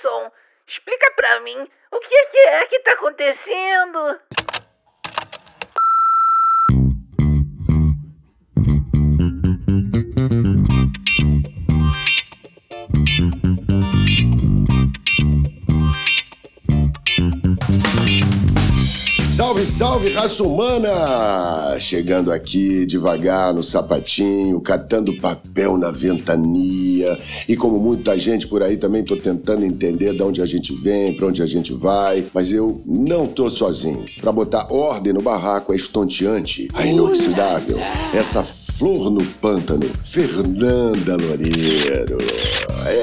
Nelson, explica pra mim o que é que tá acontecendo? Salve, raça humana! Chegando aqui devagar no sapatinho, catando papel na ventania. E como muita gente por aí também tô tentando entender de onde a gente vem, para onde a gente vai. Mas eu não tô sozinho. Para botar ordem no barraco é estonteante, a inoxidável, essa flor no pântano, Fernanda Loureiro.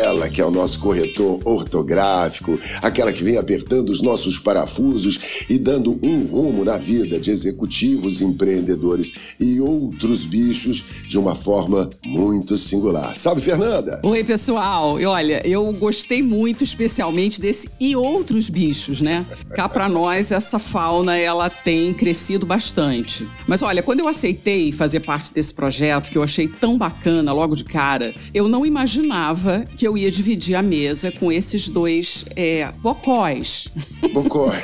Ela que é o nosso corretor ortográfico, aquela que vem apertando os nossos parafusos e dando um rumo na vida de executivos, empreendedores e outros bichos de uma forma muito singular. Salve, Fernanda! Oi, pessoal. E olha, eu gostei muito, especialmente desse e outros bichos, né? Cá pra nós, essa fauna, ela tem crescido bastante. Mas olha, quando eu aceitei fazer parte desse projeto, que eu achei tão bacana logo de cara, eu não imaginava que eu ia dividir a mesa com esses dois é, bocóis. Bocói.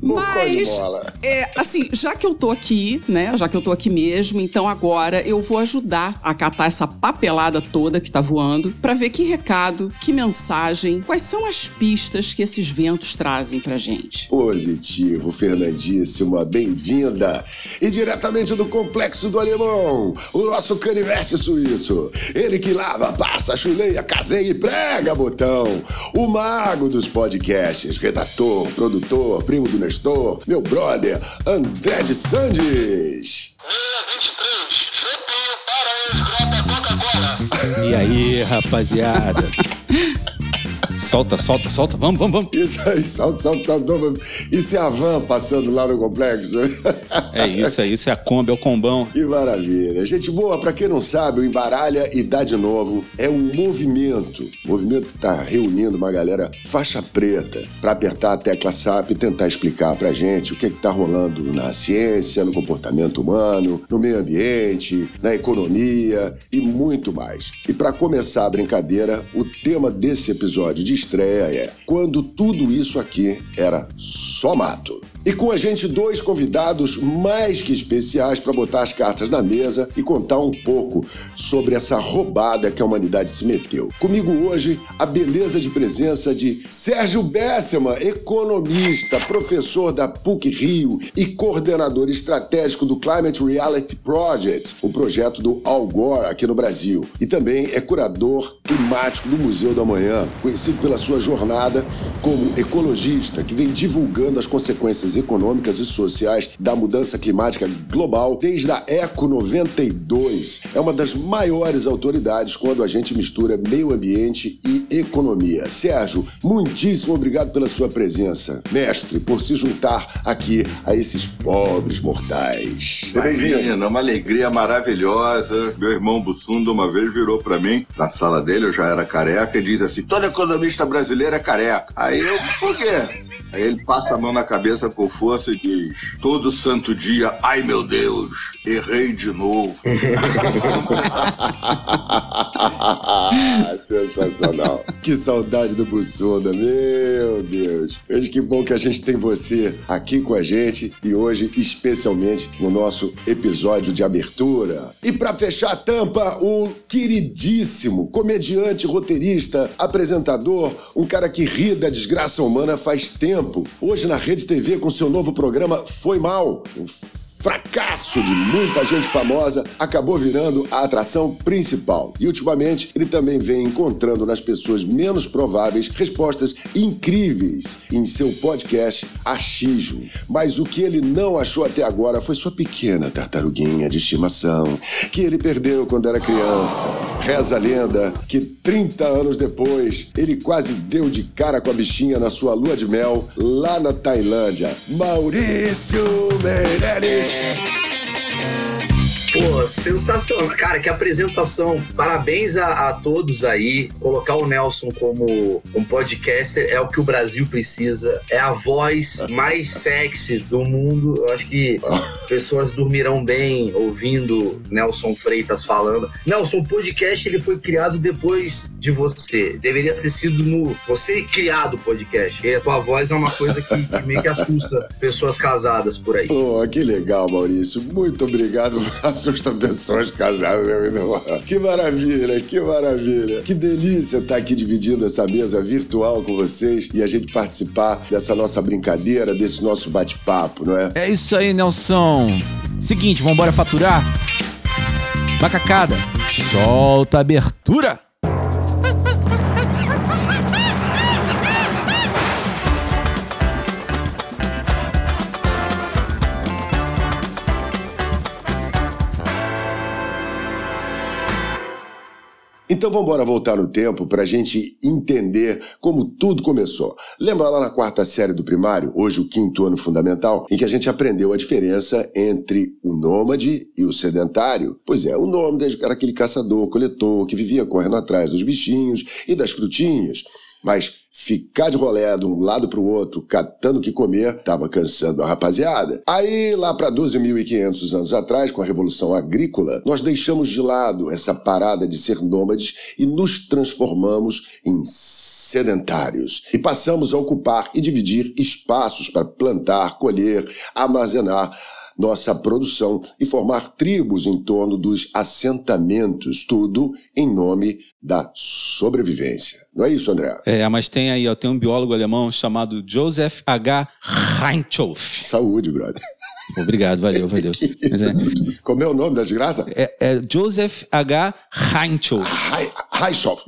Mas, bola. é, assim, já que eu tô aqui, né? Já que eu tô aqui mesmo, então agora eu vou ajudar a catar essa papelada toda que tá voando pra ver que recado, que mensagem, quais são as pistas que esses ventos trazem pra gente. Positivo, Fernandíssima, bem-vinda! E diretamente do Complexo do Alemão, o nosso canivete suíço. Ele que lava, passa, chuleia, caseia e prega botão. O mago dos podcasts, redator, produtor, primo do Nestor, meu brother, André de Sandes. E aí, rapaziada? solta, solta, solta. Vamos, vamos, vamos. Isso aí, salto, salto, salto. Isso é a van passando lá no complexo. É isso, é isso. É a Kombi, é o combão. Que maravilha. Gente boa, pra quem não sabe, o Embaralha e Dá de Novo é um movimento, movimento que tá reunindo uma galera faixa preta pra apertar a tecla SAP e tentar explicar pra gente o que que tá rolando na ciência, no comportamento humano, no meio ambiente, na economia e muito mais. E pra começar a brincadeira, o tema desse episódio de estreia é Quando tudo isso aqui era só mato. E com a gente, dois convidados mais que especiais para botar as cartas na mesa e contar um pouco sobre essa roubada que a humanidade se meteu. Comigo hoje, a beleza de presença de Sérgio Bessema, economista, professor da PUC Rio e coordenador estratégico do Climate Reality Project, o projeto do Al Gore aqui no Brasil. E também é curador climático do Museu da Manhã, conhecido pela sua jornada como ecologista, que vem divulgando as consequências econômicas e sociais da mudança climática global desde a Eco 92. É uma das maiores autoridades quando a gente mistura meio ambiente e economia. Sérgio, muitíssimo obrigado pela sua presença. Mestre, por se juntar aqui a esses pobres mortais. Imagina, uma alegria maravilhosa. Meu irmão Bussunda uma vez virou pra mim, na sala dele, eu já era careca, e diz assim: todo economista brasileiro é careca. Aí eu, por quê? Aí ele passa a mão na cabeça com força e diz: todo santo dia, ai meu Deus, errei de novo. Sensacional. Que saudade do Bussunda, meu Deus. Veja que bom que a gente tem você aqui com a gente e hoje, especialmente, no nosso episódio de abertura. E para fechar a tampa, o queridíssimo comediante, roteirista, apresentador, um cara que ri da desgraça humana faz tempo. Hoje na Rede TV com seu novo programa Foi Mal. Fracasso de muita gente famosa, acabou virando a atração principal. E ultimamente, ele também vem encontrando nas pessoas menos prováveis respostas incríveis em seu podcast Achismo. Mas o que ele não achou até agora foi sua pequena tartaruguinha de estimação, que ele perdeu quando era criança. Reza a lenda que 30 anos depois, ele quase deu de cara com a bichinha na sua lua de mel lá na Tailândia. Maurício Meirelles. Peterson. Pô, sensacional. Cara, que apresentação. Parabéns a, a, todos aí. Colocar o Nelson como um podcaster é o que o Brasil precisa. É a voz mais sexy do mundo. Eu acho que pessoas dormirão bem ouvindo Nelson Freitas falando. Nelson, o podcast ele foi criado depois de você. Deveria ter sido no. Você criado o podcast. E a tua voz é uma coisa que, que meio que assusta pessoas casadas por aí. Pô, que legal, Maurício. Muito obrigado. Pessoas casadas, meu irmão. Que maravilha, que maravilha. Que delícia estar aqui dividindo essa mesa virtual com vocês e a gente participar dessa nossa brincadeira, desse nosso bate-papo, não é? É isso aí, Nelson. Seguinte, vamos embora faturar? Macacada, solta a abertura. Então vamos embora voltar no tempo para a gente entender como tudo começou. Lembra lá na quarta série do primário, hoje o quinto ano fundamental, em que a gente aprendeu a diferença entre o nômade e o sedentário? Pois é, o nômade era aquele caçador, coletor, que vivia correndo atrás dos bichinhos e das frutinhas. Mas ficar de rolé de um lado para o outro, catando o que comer, estava cansando a rapaziada. Aí, lá para 12.500 anos atrás, com a Revolução Agrícola, nós deixamos de lado essa parada de ser nômades e nos transformamos em sedentários. E passamos a ocupar e dividir espaços para plantar, colher, armazenar nossa produção e formar tribos em torno dos assentamentos, tudo em nome da sobrevivência. Não é isso, André? É, mas tem aí, ó, tem um biólogo alemão chamado Joseph H. Reinchoff. Saúde, brother. Obrigado, valeu, valeu. Mas é, Como é o nome da desgraça? É, é Joseph H. Reinchoff.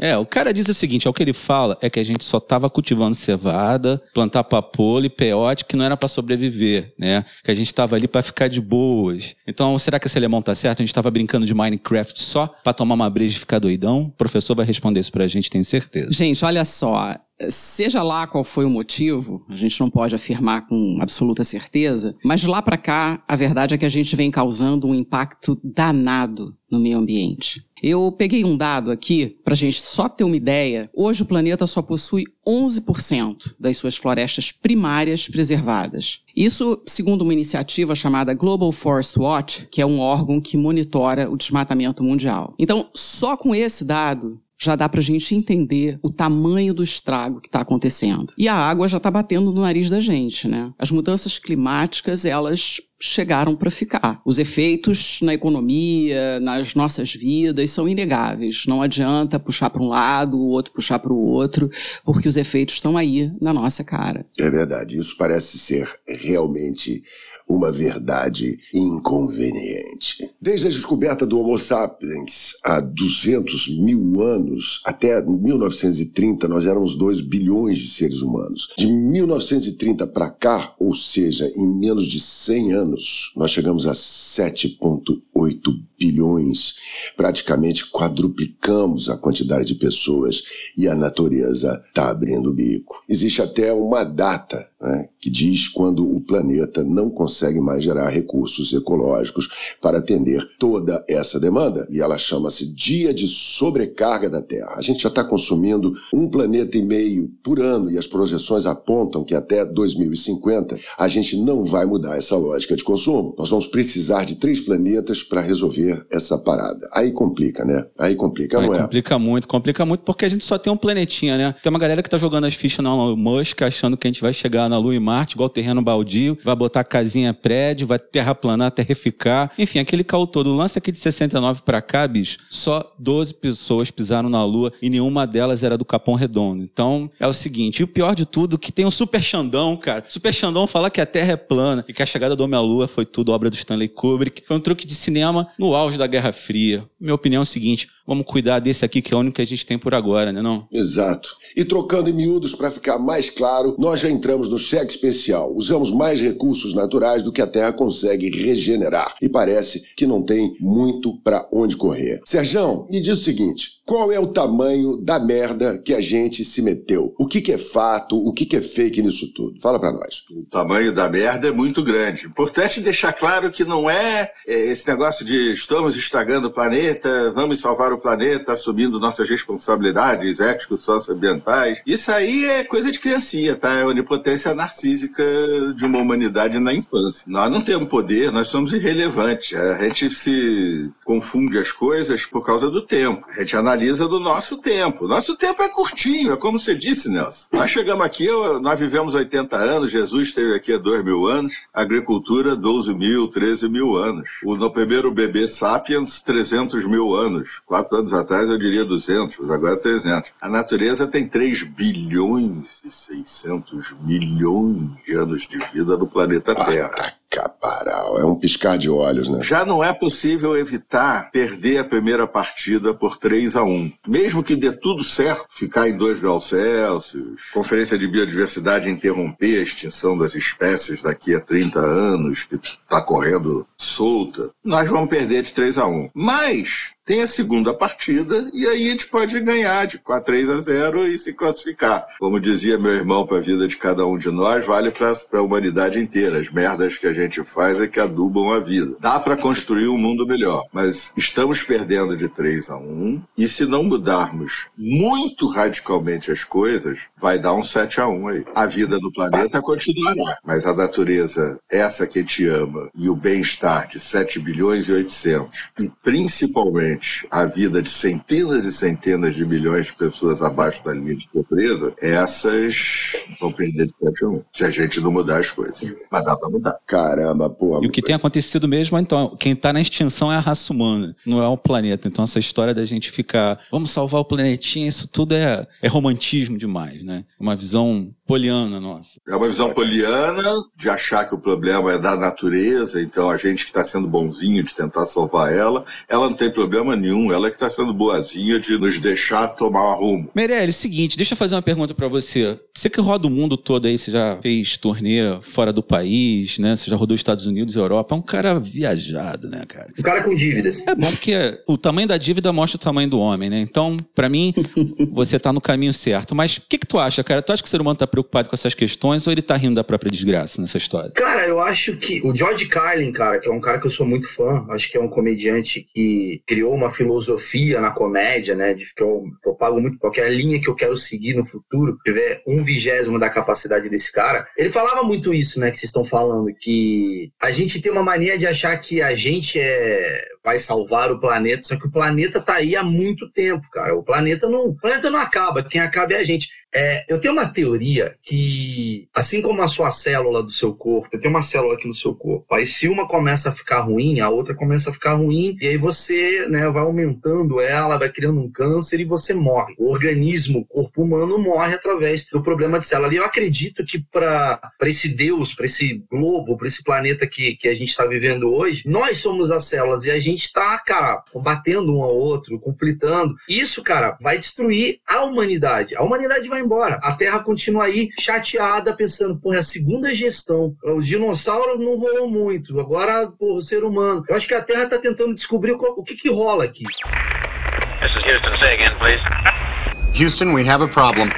É, o cara diz o seguinte, é o que ele fala é que a gente só estava cultivando cevada, plantar papoula e peote que não era para sobreviver, né? Que a gente estava ali para ficar de boas. Então, será que esse alemão tá certo? A gente estava brincando de Minecraft só para tomar uma breja e ficar doidão? O professor vai responder isso pra gente, tenho certeza. Gente, olha só, seja lá qual foi o motivo, a gente não pode afirmar com absoluta certeza, mas de lá para cá, a verdade é que a gente vem causando um impacto danado no meio ambiente. Eu peguei um dado aqui para a gente só ter uma ideia. Hoje o planeta só possui 11% das suas florestas primárias preservadas. Isso, segundo uma iniciativa chamada Global Forest Watch, que é um órgão que monitora o desmatamento mundial. Então, só com esse dado, já dá para a gente entender o tamanho do estrago que está acontecendo. E a água já está batendo no nariz da gente, né? As mudanças climáticas, elas chegaram para ficar. Os efeitos na economia, nas nossas vidas são inegáveis. Não adianta puxar para um lado, o outro puxar para o outro, porque os efeitos estão aí na nossa cara. É verdade, isso parece ser realmente uma verdade inconveniente. Desde a descoberta do Homo sapiens há 200 mil anos até 1930, nós éramos 2 bilhões de seres humanos. De 1930 para cá, ou seja, em menos de 100 anos, nós chegamos a 7,8 bilhões. Praticamente quadruplicamos a quantidade de pessoas e a natureza está abrindo o bico. Existe até uma data né, que diz quando o planeta não consegue mais gerar recursos ecológicos para atender toda essa demanda. E ela chama-se Dia de Sobrecarga da Terra. A gente já está consumindo um planeta e meio por ano e as projeções apontam que até 2050 a gente não vai mudar essa lógica de consumo. Nós vamos precisar de três planetas para resolver essa parada. Aí complica, né? Aí complica, Aí não é? complica muito, complica muito porque a gente só tem um planetinha, né? Tem uma galera que tá jogando as fichas no Elon Musk achando que a gente vai chegar na Lua e Marte igual terreno baldio, vai botar casinha prédio, vai terraplanar, terrificar. Enfim, aquele caô todo. O lance aqui de 69 para cá, bicho, só 12 pessoas pisaram na Lua e nenhuma delas era do Capão Redondo. Então, é o seguinte, e o pior de tudo, que tem um Super Xandão, cara. Super Xandão fala que a Terra é plana e que a chegada do Homem à Lua foi tudo obra do Stanley Kubrick. Foi um truque de cinema no auge da Guerra Fria. Minha opinião é o seguinte, vamos cuidar desse aqui que é o único que a gente tem por agora, né não? Exato. E trocando em miúdos para ficar mais claro, nós já entramos no cheque especial. Usamos mais recursos naturais do que a Terra consegue regenerar. E parece que não tem muito para onde correr. Serjão, me diz o seguinte: qual é o tamanho da merda que a gente se meteu? O que, que é fato? O que, que é fake nisso tudo? Fala para nós. O tamanho da merda é muito grande. Importante deixar claro que não é, é esse negócio de estamos estragando o planeta, vamos salvar o planeta, assumindo nossas responsabilidades éticos, socioambientais. Isso aí é coisa de criancinha, tá? É onipotência narcísica de uma humanidade na infância. Nós não temos poder, nós somos irrelevantes. A gente se confunde as coisas por causa do tempo. A gente analisa do nosso tempo. Nosso tempo é curtinho, é como você disse, Nelson. Nós chegamos aqui, nós vivemos 80 anos, Jesus esteve aqui há 2 mil anos, agricultura 12 mil, 13 mil anos. O no primeiro bebê Sapiens, 300 mil anos. Quatro anos atrás eu diria 200, mas agora 300. A natureza tem 3 bilhões e 600 milhões de anos de vida no planeta Terra. Caparal, é um piscar de olhos, né? Já não é possível evitar perder a primeira partida por 3 a 1 Mesmo que dê tudo certo, ficar em 2 graus Celsius, Conferência de Biodiversidade interromper a extinção das espécies daqui a 30 anos, que está correndo solta, nós vamos perder de 3 a 1 Mas tem a segunda partida e aí a gente pode ganhar de 4 3 a 0 e se classificar. Como dizia meu irmão, para a vida de cada um de nós, vale para a humanidade inteira. As merdas que a gente faz é que adubam a vida. Dá para construir um mundo melhor, mas estamos perdendo de 3 a 1 e se não mudarmos muito radicalmente as coisas, vai dar um 7 a 1 aí. A vida do planeta continuará, mas a natureza, essa que te ama, e o bem-estar de 7 bilhões e 800, e principalmente a vida de centenas e centenas de milhões de pessoas abaixo da linha de pobreza, essas vão perder de 7 a 1. Se a gente não mudar as coisas. Mas dá pra mudar. Caramba, porra. E o que tem acontecido mesmo, então, quem tá na extinção é a raça humana, não é o planeta. Então, essa história da gente ficar, vamos salvar o planetinha, isso tudo é, é romantismo demais, né? Uma visão poliana nossa. É uma visão poliana de achar que o problema é da natureza, então a gente que está sendo bonzinho de tentar salvar ela, ela não tem problema nenhum, ela que está sendo boazinha de nos deixar tomar rumo. Meirelles, seguinte, deixa eu fazer uma pergunta para você. Você que roda o mundo todo aí, você já fez turnê fora do país, né? Você já rodou Estados Unidos e Europa, é um cara viajado, né, cara? Um cara com dívidas. É bom porque o tamanho da dívida mostra o tamanho do homem, né? Então, para mim, você tá no caminho certo. Mas o que tu acha, cara? Tu acha que o ser humano tá preocupado com essas questões ou ele tá rindo da própria desgraça nessa história? Cara, eu acho que o George Carlin, cara, que é um cara que eu sou muito fã, acho que é um comediante que criou uma filosofia na comédia, né? De que eu, pago muito qualquer linha que eu quero seguir no futuro, tiver um vigésimo da capacidade desse cara. Ele falava muito isso, né? Que vocês estão falando, que a gente tem uma mania de achar que a gente é vai salvar o planeta, só que o planeta tá aí há muito tempo, cara. O planeta não, o planeta não acaba, quem acaba é a gente. É, eu tenho uma teoria que, assim como a sua célula do seu corpo, eu tenho uma célula aqui no seu corpo, aí se uma começa a ficar ruim, a outra começa a ficar ruim, e aí você né, vai aumentando ela, vai criando um câncer e você morre. O organismo, o corpo humano morre através do problema de célula. E eu acredito que para esse Deus, para esse globo, para esse planeta que, que a gente está vivendo hoje, nós somos as células e a gente está, cara, combatendo um ao outro, conflitando. Isso, cara, vai destruir a humanidade. A humanidade vai embora. A Terra continua aí chateada, pensando, pô, é a segunda gestão. O dinossauro não rolou muito. Agora, pô, o ser humano. Eu acho que a Terra está tentando descobrir o, o que, que rola aqui. This is Houston. Say again, please. Houston, we have a problem.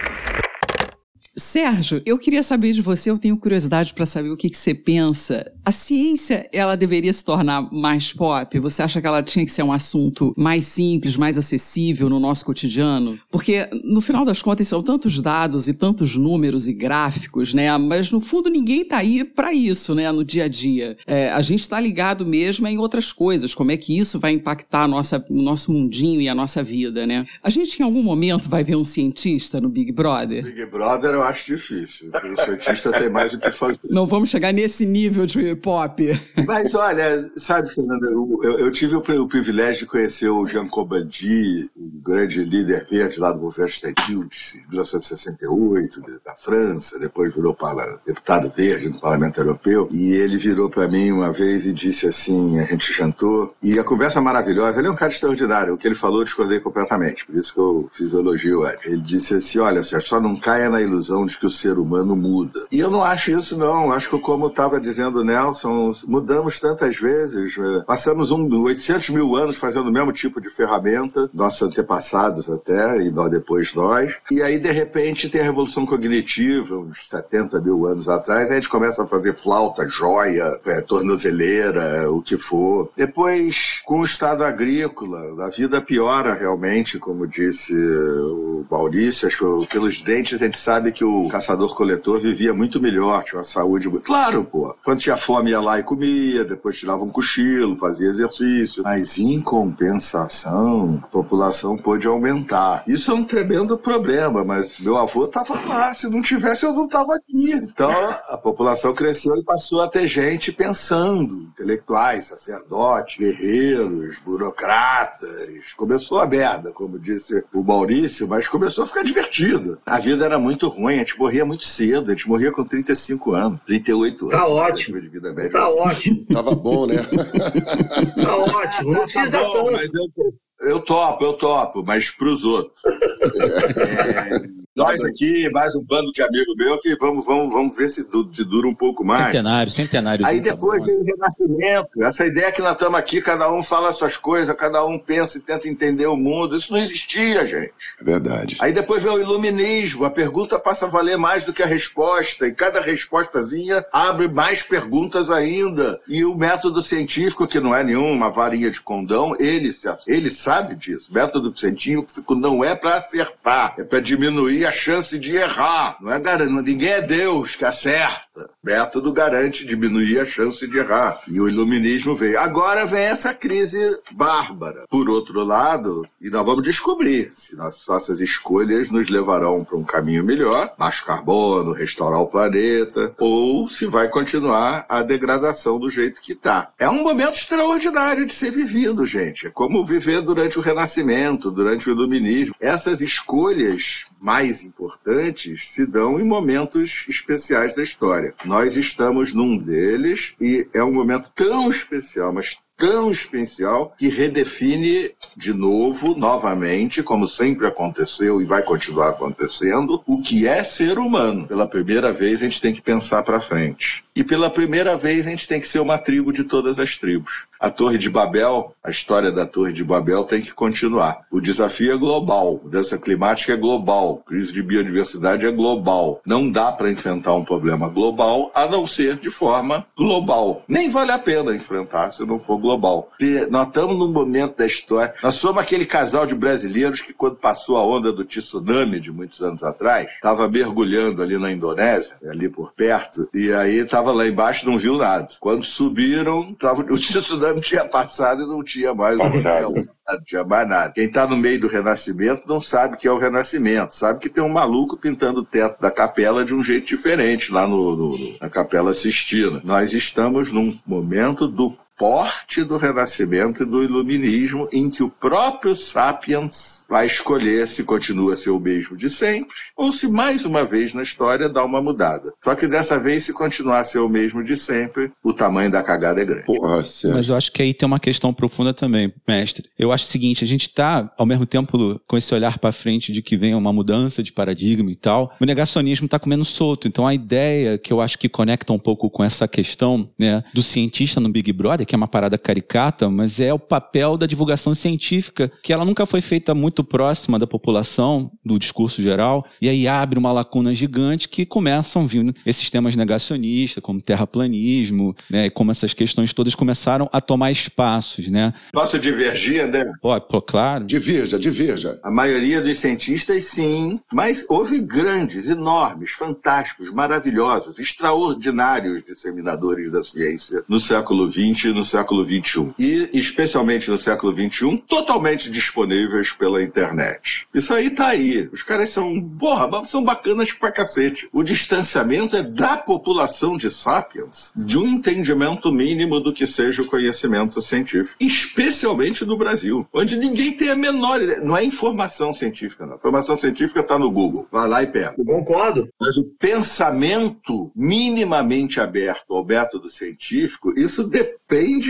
Sérgio, eu queria saber de você, eu tenho curiosidade para saber o que, que, você pensa. A ciência, ela deveria se tornar mais pop? Você acha que ela tinha que ser um assunto mais simples, mais acessível no nosso cotidiano? Porque, no final das contas, são tantos dados e tantos números e gráficos, né? Mas, no fundo, ninguém tá aí para isso, né? No dia a dia. É, a gente está ligado mesmo em outras coisas, como é que isso vai impactar nossa, o nosso mundinho e a nossa vida, né? A gente, em algum momento, vai ver um cientista no Big Brother? Big Brother, eu acho difícil. O cientista tem mais o que fazer. Não vamos chegar nesse nível de pop. Mas olha, sabe, Fernanda, eu, eu tive o, privilégio de conhecer o Jean Cobandi, o grande líder verde lá do governo estudantil de 1968, de- da França, depois virou para, deputado verde no Parlamento Europeu, e ele virou para mim uma vez e disse assim, a gente jantou, e a conversa maravilhosa, ele é um cara extraordinário, o que ele falou eu discordei completamente, por isso que eu fiz o elogio antes. Ele disse assim, olha, só não caia na ilusão de que o ser humano muda. E eu não acho isso não, acho que como estava dizendo o Nelson, mudamos tantas vezes, eh, passamos um, 800 mil anos fazendo o mesmo tipo de ferramenta, nossos antepassados até, e depois nós, e aí de repente tem a revolução cognitiva, uns 70 mil anos atrás, a gente começa a fazer flauta, joia, eh, tornozeleira, o que for. Depois, com o estado agrícola, a vida piora realmente, como disse o Maurício, acho, pelos dentes a gente sabe que o caçador-coletor vivia muito melhor, tinha uma saúde. Claro, pô, quando tinha fome ia lá e comia, depois tirava um cochilo, fazia exercício, mas em compensação, a população pôde aumentar. Isso é um tremendo problema, mas meu avô estava lá, se não tivesse eu não estava aqui. Então a população cresceu e passou a ter gente pensando, intelectuais, sacerdotes, guerreiros, burocratas. Começou a merda, como disse o Maurício, mas começou a ficar divertido. A vida era muito ruim, a gente morria muito cedo, a gente morria com 35 anos, 38 anos. Tá ótimo. De vida média. Tá ótimo, Tava bom, né? tá ótimo. Não precisa Tá bom, tanto. mas eu, eu topo, eu topo, mas pros outros. É, nós aqui, mais um bando de amigos meu, que vamos, vamos, vamos ver se, du- se dura um pouco mais. Centenário, centenário. Aí depois vem o renascimento. Essa ideia que nós estamos aqui, cada um fala suas coisas, cada um pensa e tenta entender o mundo. Isso não existia, gente. É verdade. Aí depois vem o iluminismo. A pergunta passa a valer mais do que a resposta. E cada respostazinha abre mais perguntas ainda. E o método científico, que não é nenhuma varinha de condão, ele, ele sabe disso. O método científico não é para acertar, é para diminuir a chance de errar. Não é gar- Ninguém é Deus que acerta. Método garante diminuir a chance de errar. E o iluminismo veio. Agora vem essa crise bárbara. Por outro lado, e nós vamos descobrir se nossas escolhas nos levarão para um caminho melhor, baixo carbono, restaurar o planeta, ou se vai continuar a degradação do jeito que está. É um momento extraordinário de ser vivido, gente. É como viver durante o Renascimento, durante o Iluminismo. Essas escolhas mais importantes se dão em momentos especiais da história. Nós estamos num deles e é um momento tão especial, mas tão especial que redefine de novo, novamente, como sempre aconteceu e vai continuar acontecendo, o que é ser humano. Pela primeira vez a gente tem que pensar para frente. E pela primeira vez a gente tem que ser uma tribo de todas as tribos. A Torre de Babel, a história da Torre de Babel tem que continuar. O desafio é global, mudança climática é global, crise de biodiversidade é global. Não dá para enfrentar um problema global a não ser de forma global. Nem vale a pena enfrentar se não for global. Porque nós estamos num momento da história. Nós somos aquele casal de brasileiros que, quando passou a onda do tsunami de muitos anos atrás, estava mergulhando ali na Indonésia, ali por perto, e aí estava lá embaixo e não viu nada. Quando subiram, tava, o tsunami tinha passado e não tinha mais o hotel. Não tinha mais nada. Quem está no meio do Renascimento não sabe que é o Renascimento. Sabe que tem um maluco pintando o teto da capela de um jeito diferente lá no, no- no- na Capela Sistina. Nós estamos num momento do porte do Renascimento e do Iluminismo, em que o próprio Sapiens vai escolher se continua a ser o mesmo de sempre ou se mais uma vez na história dá uma mudada. Só que dessa vez, se continuar a ser o mesmo de sempre, o tamanho da cagada é grande. Porra. Mas eu acho que aí tem uma questão profunda também, mestre. Eu acho o seguinte, a gente tá, ao mesmo tempo, com esse olhar para frente de que vem uma mudança de paradigma e tal, o negacionismo tá comendo solto. Então a ideia que eu acho que conecta um pouco com essa questão, né, do cientista no Big Brother, que é uma parada caricata, mas é o papel da divulgação científica, que ela nunca foi feita muito próxima da população, do discurso geral, e aí abre uma lacuna gigante que começam vindo esses temas negacionistas, como terraplanismo, né, e como essas questões todas começaram a tomar espaços, né? Posso divergir, André? Pô, pô, claro. Divirja, divirja. A maioria dos cientistas, sim, mas houve grandes, enormes, fantásticos, maravilhosos, extraordinários disseminadores da ciência no século XX e no século XXI. E, especialmente no século XXI, totalmente disponíveis pela internet. Isso aí tá aí. Os caras são, porra, são bacanas pra cacete. O distanciamento é da população de sapiens de um entendimento mínimo do que seja o conhecimento científico. Especialmente no Brasil, onde ninguém tem a menor ideia. Não é informação científica, não. Informação científica está no Google. Vai lá e pega. Concordo. Mas o pensamento minimamente aberto ao método científico, isso depende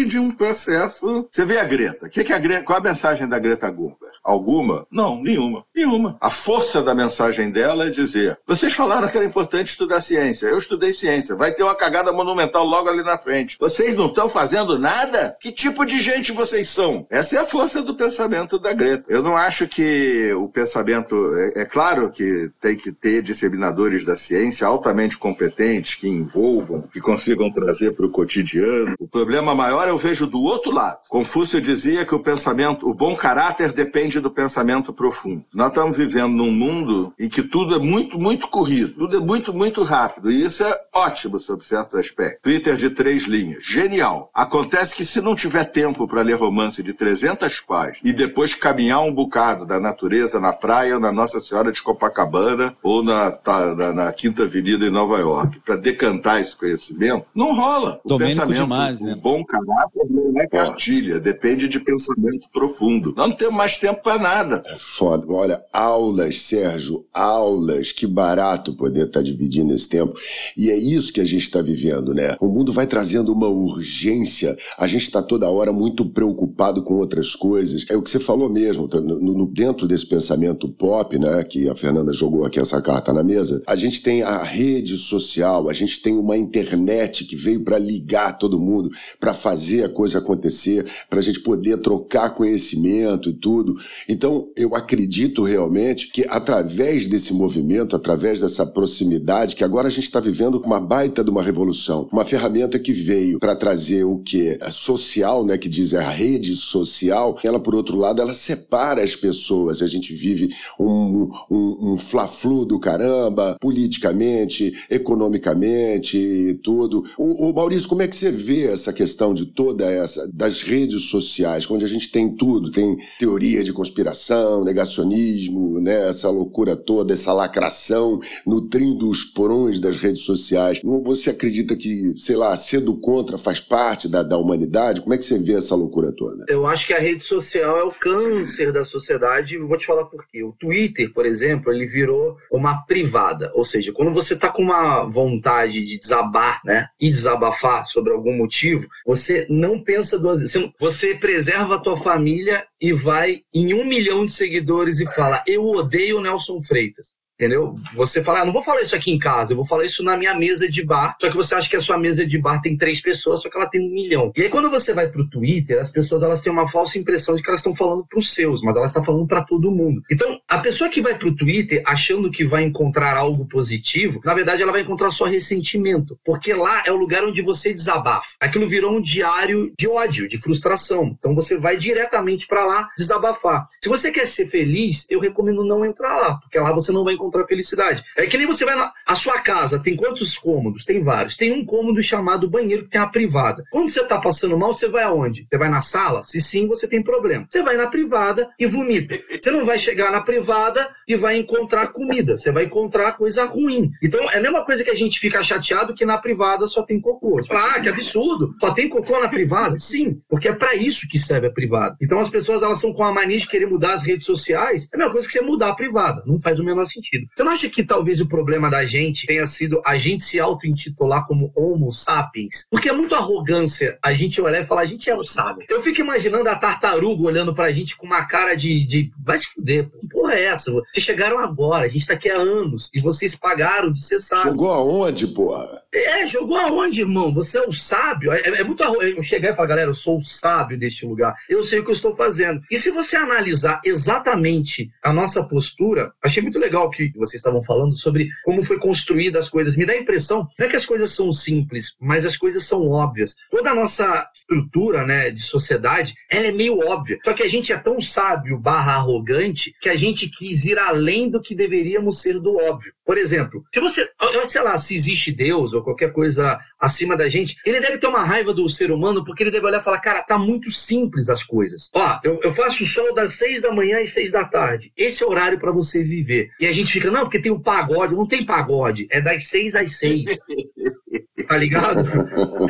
de um processo. Você vê a Greta. Que que a Greta qual a mensagem da Greta Thunberg? Alguma? Não, nenhuma. Nenhuma. A força da mensagem dela é dizer: vocês falaram que era importante estudar ciência. Eu estudei ciência. Vai ter uma cagada monumental logo ali na frente. Vocês não estão fazendo nada? Que tipo de gente vocês são? Essa é a força do pensamento da Greta. Eu não acho que o pensamento. É, é claro que tem que ter disseminadores da ciência altamente competentes, que envolvam, que consigam trazer para o cotidiano. O problema maior eu vejo do outro lado. Confúcio dizia que o pensamento, o bom caráter depende do pensamento profundo. Nós estamos vivendo num mundo em que tudo é muito, muito corrido, tudo é muito, muito rápido. E isso é ótimo sob certos aspectos. Twitter de três linhas. Genial. Acontece que se não tiver tempo para ler romance de 300 páginas e depois caminhar um bocado da natureza na praia ou na Nossa Senhora de Copacabana ou na, tá, na, na Quinta Avenida em Nova York para decantar esse conhecimento, não rola. O Domênico pensamento, demais, o né? bom caráter não é cartilha, depende de pensamento profundo. Não temos mais tempo para nada. É foda. Olha, aulas, Sérgio, aulas. Que barato poder estar dividindo esse tempo. E é isso que a gente está vivendo, né? O mundo vai trazendo uma urgência. A gente está toda hora muito preocupado com outras coisas. É o que você falou mesmo, tá no, no- dentro desse pensamento pop, né? Que a Fernanda jogou aqui essa carta na mesa. A gente tem a rede social, a gente tem uma internet que veio para ligar todo mundo, para fazer a coisa acontecer, para a gente poder trocar conhecimento e tudo. Então, eu acredito realmente que através desse movimento, através dessa proximidade, que agora a gente está vivendo uma baita de uma revolução, uma ferramenta que veio para trazer o que é social, né, que diz a rede social, ela por outro lado ela separa as pessoas. A gente vive um, um, um fla-flu do caramba, politicamente, economicamente, e tudo. O, o Maurício, como é que você vê essa questão de toda essa das redes sociais, onde a gente tem tudo, tem teoria de conspiração, negacionismo, né, essa loucura toda, essa lacração nutrindo os porões das redes sociais. Você acredita que, sei lá, ser do contra faz parte da, da humanidade? Como é que você vê essa loucura toda? Eu acho que a rede social é o câncer da sociedade. Vou te falar por quê. O Twitter, por exemplo, ele virou uma privada. Ou seja, quando você tá com uma vontade de desabar, né? E desabafar sobre algum motivo, você não pensa duas vezes. Você, você preserva a tua família e vai em um milhão de seguidores e fala: Eu odeio o Nelson Freitas. Entendeu? Você fala, ah, não vou falar isso aqui em casa, eu vou falar isso na minha mesa de bar. Só que você acha que a sua mesa de bar tem três pessoas, só que ela tem um milhão. E aí, quando você vai pro Twitter, as pessoas elas têm uma falsa impressão de que elas estão falando pros seus, mas elas estão falando para todo mundo. Então, a pessoa que vai pro Twitter achando que vai encontrar algo positivo, na verdade, ela vai encontrar só ressentimento. Porque lá é o lugar onde você desabafa. Aquilo virou um diário de ódio, de frustração. Então, você vai diretamente para lá desabafar. Se você quer ser feliz, eu recomendo não entrar lá, porque lá você não vai encontrar felicidade. É que nem você vai na a sua casa, tem quantos cômodos? Tem vários. Tem um cômodo chamado banheiro que tem a privada. Quando você tá passando mal, você vai aonde? Você vai na sala? Se sim, você tem problema. Você vai na privada e vomita. Você não vai chegar na privada e vai encontrar comida. Você vai encontrar coisa ruim. Então é a mesma coisa que a gente fica chateado que na privada só tem cocô. Fala, ah, que absurdo. Só tem cocô na privada? Sim, porque é para isso que serve a privada. Então as pessoas elas estão com a mania de querer mudar as redes sociais. É a mesma coisa que você mudar a privada. Não faz o menor sentido. Você não acha que talvez o problema da gente tenha sido a gente se auto-intitular como Homo sapiens? Porque é muito arrogância a gente olhar e falar, a gente é o sábio. Eu fico imaginando a tartaruga olhando pra gente com uma cara de. de vai se fuder, pô. Que porra é essa? Vocês chegaram agora, a gente tá aqui há anos e vocês pagaram de ser sábio. Jogou aonde, porra? É, jogou aonde, irmão? Você é o sábio? É, é muito arro- eu chegar e falar, galera, eu sou o sábio deste lugar. Eu sei o que eu estou fazendo. E se você analisar exatamente a nossa postura, achei muito legal o que vocês estavam falando sobre como foi construída as coisas. Me dá a impressão, não é que as coisas são simples, mas as coisas são óbvias. Toda a nossa estrutura, né, de sociedade, ela é meio óbvia. Só que a gente é tão sábio barra arrogante que a gente quis ir além do que deveríamos ser do óbvio. Por exemplo, se você, sei lá, se existe Deus ou qualquer coisa acima da gente, ele deve ter uma raiva do ser humano porque ele deve olhar e falar, cara, tá muito simples as coisas. Ó, eu, eu faço sol das seis da manhã às seis da tarde. Esse é o horário para você viver. E a gente fica, não, porque tem o pagode. Não tem pagode, é das seis às seis. Tá ligado?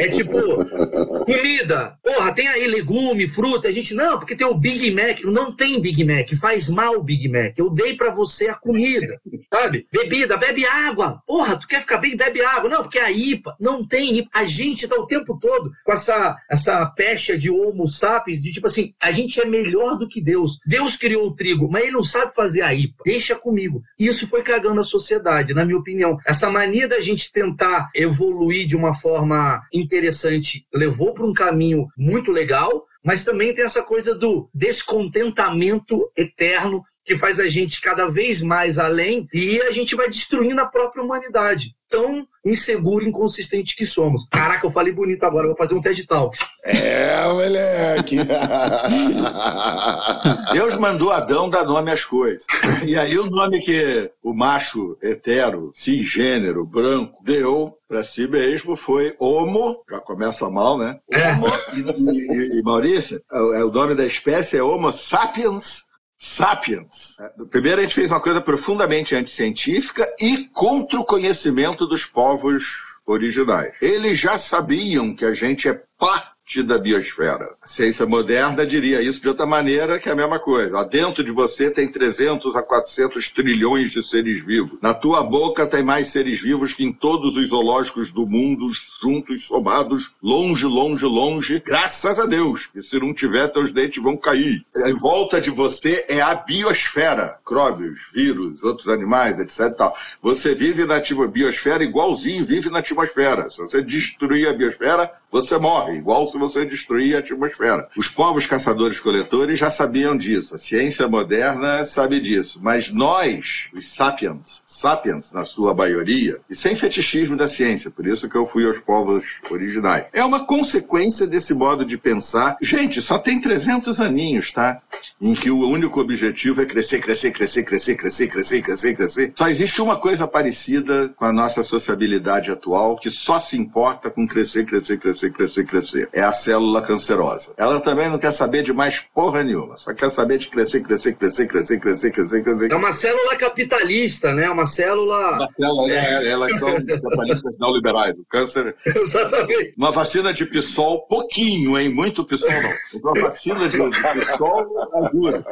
É tipo, comida. Porra, tem aí legume, fruta. A gente, não, porque tem o Big Mac. Não tem Big Mac, faz mal o Big Mac. Eu dei pra você a comida, sabe? Bebida, bebe água. Porra, tu quer ficar bem, bebe água. Não, porque a IPA. Não tem IPA. A gente tá o tempo todo com essa, essa pecha de homo sapiens, de tipo assim, a gente é melhor do que Deus. Deus criou o trigo, mas ele não sabe fazer a IPA. Deixa comigo. Isso foi cagando a sociedade, na minha opinião. Essa mania da gente tentar evoluir de uma forma interessante levou para um caminho muito legal, mas também tem essa coisa do descontentamento eterno que faz a gente cada vez mais além e a gente vai destruindo a própria humanidade. Tão inseguro e inconsistente que somos. Caraca, eu falei bonito agora, vou fazer um TED Talks. É, moleque. Deus mandou Adão dar nome às coisas. E aí o nome que o macho hetero, cisgênero, branco, deu para si mesmo foi Homo, já começa mal, né? É. Homo, e, e- e- Maurício, o o nome da espécie é Homo sapiens sapiens. Primeiro a gente fez uma coisa profundamente anticientífica e contra o conhecimento dos povos originais. Eles já sabiam que a gente é parte da biosfera. A ciência moderna diria isso de outra maneira, que é a mesma coisa. Dentro de você tem 300 a 400 trilhões de seres vivos. Na tua boca tem mais seres vivos que em todos os zoológicos do mundo, juntos, somados, longe, longe, longe. Graças a Deus, que se não tiver, teus dentes vão cair. Em volta de você é a biosfera. Micróbios, vírus, outros animais, etc. e Tal. Você vive na biosfera igualzinho vive na atmosfera. Se você destruir a biosfera, você morre, igual se você destruir a atmosfera. Os povos caçadores-coletores já sabiam disso, a ciência moderna sabe disso, mas nós, os sapiens, sapiens na sua maioria, e sem fetichismo da ciência, por isso que eu fui aos povos originais, é uma consequência desse modo de pensar. Gente, só tem 300 aninhos, tá? Em que o único objetivo é crescer, crescer, crescer, crescer, crescer, crescer, crescer, crescer. Só existe uma coisa parecida com a nossa sociabilidade atual, que só se importa com crescer, crescer, crescer, crescer, crescer. É a célula cancerosa. Ela também não quer saber de mais porra nenhuma, só quer saber de crescer, crescer, crescer, crescer, crescer, crescer, crescer. É uma célula capitalista, né? Uma célula. Ela- é- Elas são capitalistas não liberais. O câncer Exatamente. Uma vacina de PSOL, pouquinho, hein? Muito PSOL não. Uma vacina de, de PSOL ajuda.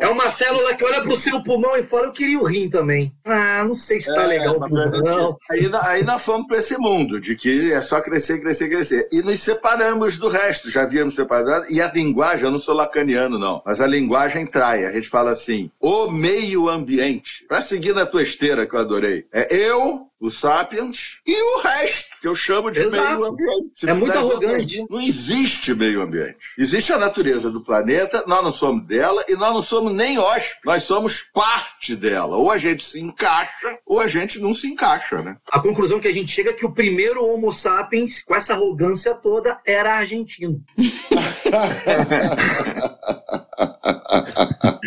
É uma célula que olha pro seu pulmão e fala: Eu queria o rim também. Ah, não sei se tá legal o gente- pulmão. Aí, aí nós fomos para esse mundo de que é só crescer, crescer, crescer. E nos separamos do resto, já havíamos separado. E a linguagem, eu não sou lacaniano, não, mas a linguagem trai. A gente fala assim: o meio ambiente. Para seguir na tua esteira, que eu adorei. É eu, os sapiens e o resto, que eu chamo de Exato. meio ambiente. Se É muito arrogante. Não existe meio ambiente. Existe a natureza do planeta, nós não somos dela e nós não somos nem hóspedes. Nós somos parte dela. Ou a gente se encaixa, ou a gente não se encaixa, né? A conclusão que a gente chega é que o primeiro Homo sapiens, com essa arrogância toda, era argentino.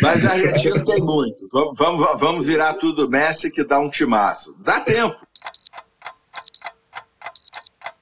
Mas a Argentina tem muito. Vamos, vamos, vamos virar tudo Messi que dá um timaço. Dá tempo.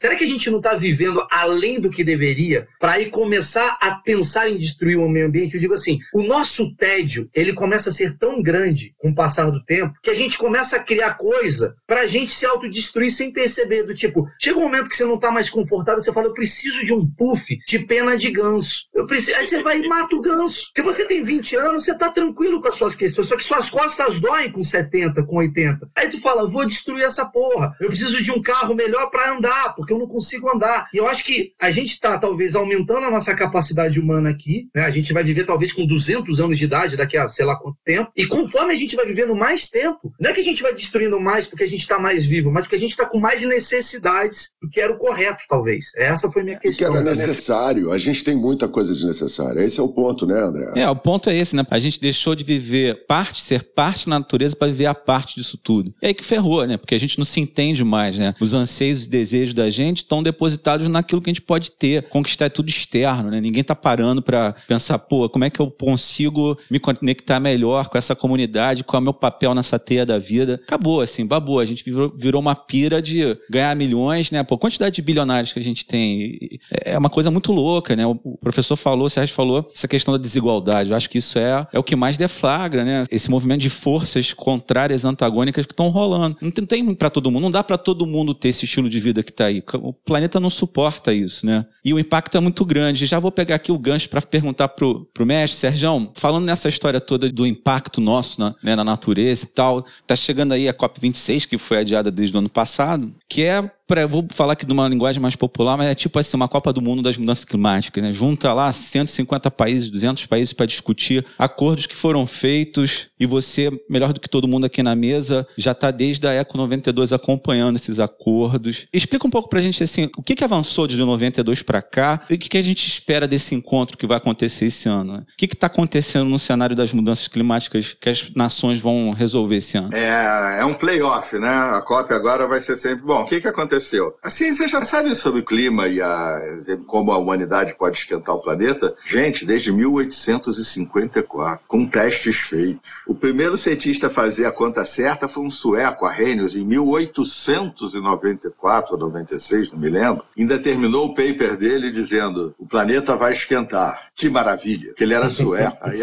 Será que a gente não está vivendo além do que deveria para aí começar a pensar em destruir o meio ambiente? Eu digo assim, o nosso tédio ele começa a ser tão grande com o passar do tempo que a gente começa a criar coisa para a gente se autodestruir sem perceber. Do tipo, chega um momento que você não está mais confortável, você fala, eu preciso de um puff de pena de ganso. Eu preciso... Aí você vai e mata o ganso. Se você tem 20 anos, você está tranquilo com as suas questões, só que suas costas doem com 70, com 80. Aí tu fala, vou destruir essa porra. Eu preciso de um carro melhor para andar, porque eu não consigo andar. E eu acho que a gente está, talvez, aumentando a nossa capacidade humana aqui. Né? A gente vai viver, talvez, com 200 anos de idade daqui a sei lá quanto tempo. E conforme a gente vai vivendo mais tempo, não é que a gente vai destruindo mais porque a gente está mais vivo, mas porque a gente está com mais necessidades do que era o correto, talvez. Essa foi minha Que questão. era né? necessário. A gente tem muita coisa desnecessária. Esse é o ponto, né, André? É, o ponto é esse, né? A gente deixou de viver parte, ser parte da natureza para viver a parte disso tudo. E aí que ferrou, né? Porque a gente não se entende mais, né? Os anseios e desejos da gente gente estão depositados naquilo que a gente pode ter. Conquistar é tudo externo, né? Ninguém tá parando para pensar, pô, como é que eu consigo me conectar melhor com essa comunidade, qual é o meu papel nessa teia da vida. Acabou, assim, babou. A gente virou, virou uma pira de ganhar milhões, né? Pô, quantidade de bilionários que a gente tem. É uma coisa muito louca, né? O professor falou, o Sérgio falou, essa questão da desigualdade. Eu acho que isso é, é o que mais deflagra, né? Esse movimento de forças contrárias, antagônicas que estão rolando. Não tem, tem para todo mundo, não dá para todo mundo ter esse estilo de vida que tá aí. O planeta não suporta isso, né? E o impacto é muito grande. Já vou pegar aqui o gancho para perguntar pro, pro mestre, Sérgio, falando nessa história toda do impacto nosso né, na natureza e tal, tá chegando aí a COP26, que foi adiada desde o ano passado, que é pra, vou falar aqui de uma linguagem mais popular, mas é tipo assim, uma Copa do Mundo das mudanças climáticas, né? Junta lá 150 países, 200 países para discutir acordos que foram feitos e você, melhor do que todo mundo aqui na mesa, já está desde a Eco 92 acompanhando esses acordos. Explica um pouco pra gente assim, o que, que avançou de 92 para cá e o que, que a gente espera desse encontro que vai acontecer esse ano? Né? O que está acontecendo no cenário das mudanças climáticas que as nações vão resolver esse ano? É, é um playoff, né? A COP agora vai ser sempre. Bom, o que, que aconteceu? Aconteceu? A ciência já sabe sobre o clima e a, como a humanidade pode esquentar o planeta, gente, desde 1854, com testes feitos. O primeiro cientista a fazer a conta certa foi um sueco, Arrhenius, em 1894 ou 96, não me lembro. Ainda terminou o paper dele dizendo: o planeta vai esquentar. Que maravilha, que ele era sueco. Aí,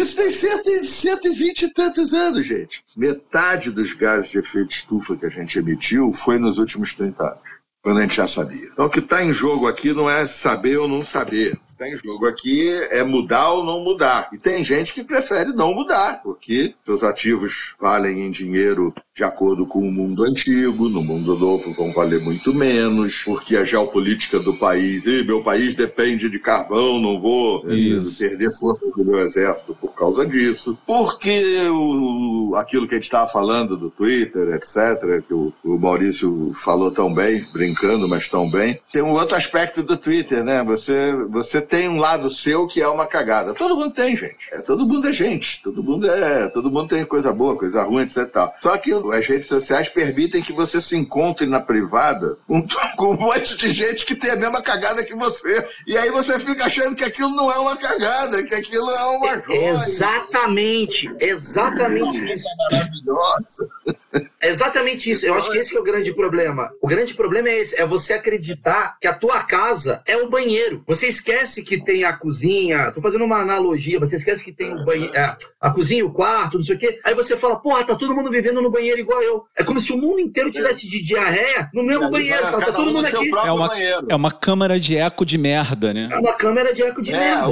Isso tem 120 e tantos anos, gente. Metade dos gases de efeito estufa que a gente emitiu foi nos últimos 30 anos quando a gente já sabia. Então, o que está em jogo aqui não é saber ou não saber. O que está em jogo aqui é mudar ou não mudar. E tem gente que prefere não mudar, porque seus ativos valem em dinheiro de acordo com o mundo antigo, no mundo novo vão valer muito menos, porque a geopolítica do país, e meu país depende de carvão, não vou Isso. perder força do meu exército por causa disso, porque o, aquilo que a gente estava falando do Twitter, etc., que o, o Maurício falou tão bem, brincando, mas tão bem, tem um outro aspecto do Twitter, né? Você, você tem um lado seu que é uma cagada. Todo mundo tem, gente. É, todo mundo é gente. Todo mundo é. Todo mundo tem coisa boa, coisa ruim, etc. Só que as redes sociais permitem que você se encontre na privada com, com um monte de gente que tem a mesma cagada que você. E aí você fica achando que aquilo não é uma cagada, que aquilo é uma joia. Exatamente, exatamente isso. Maravilhosa. Exatamente isso. Eu acho que esse é o grande problema. O grande problema é esse, é você acreditar que a tua casa é um banheiro. Você esquece que tem a cozinha, tô fazendo uma analogia, você esquece que tem o banheiro, a cozinha, o quarto, não sei o quê. Aí você fala, porra, tá todo mundo vivendo no banheiro igual eu. É como se o mundo inteiro tivesse de diarreia no mesmo é, banheiro. Fala, tá todo mundo aqui. É uma, é uma câmara de eco de merda, né? É uma câmara de eco de é, merda.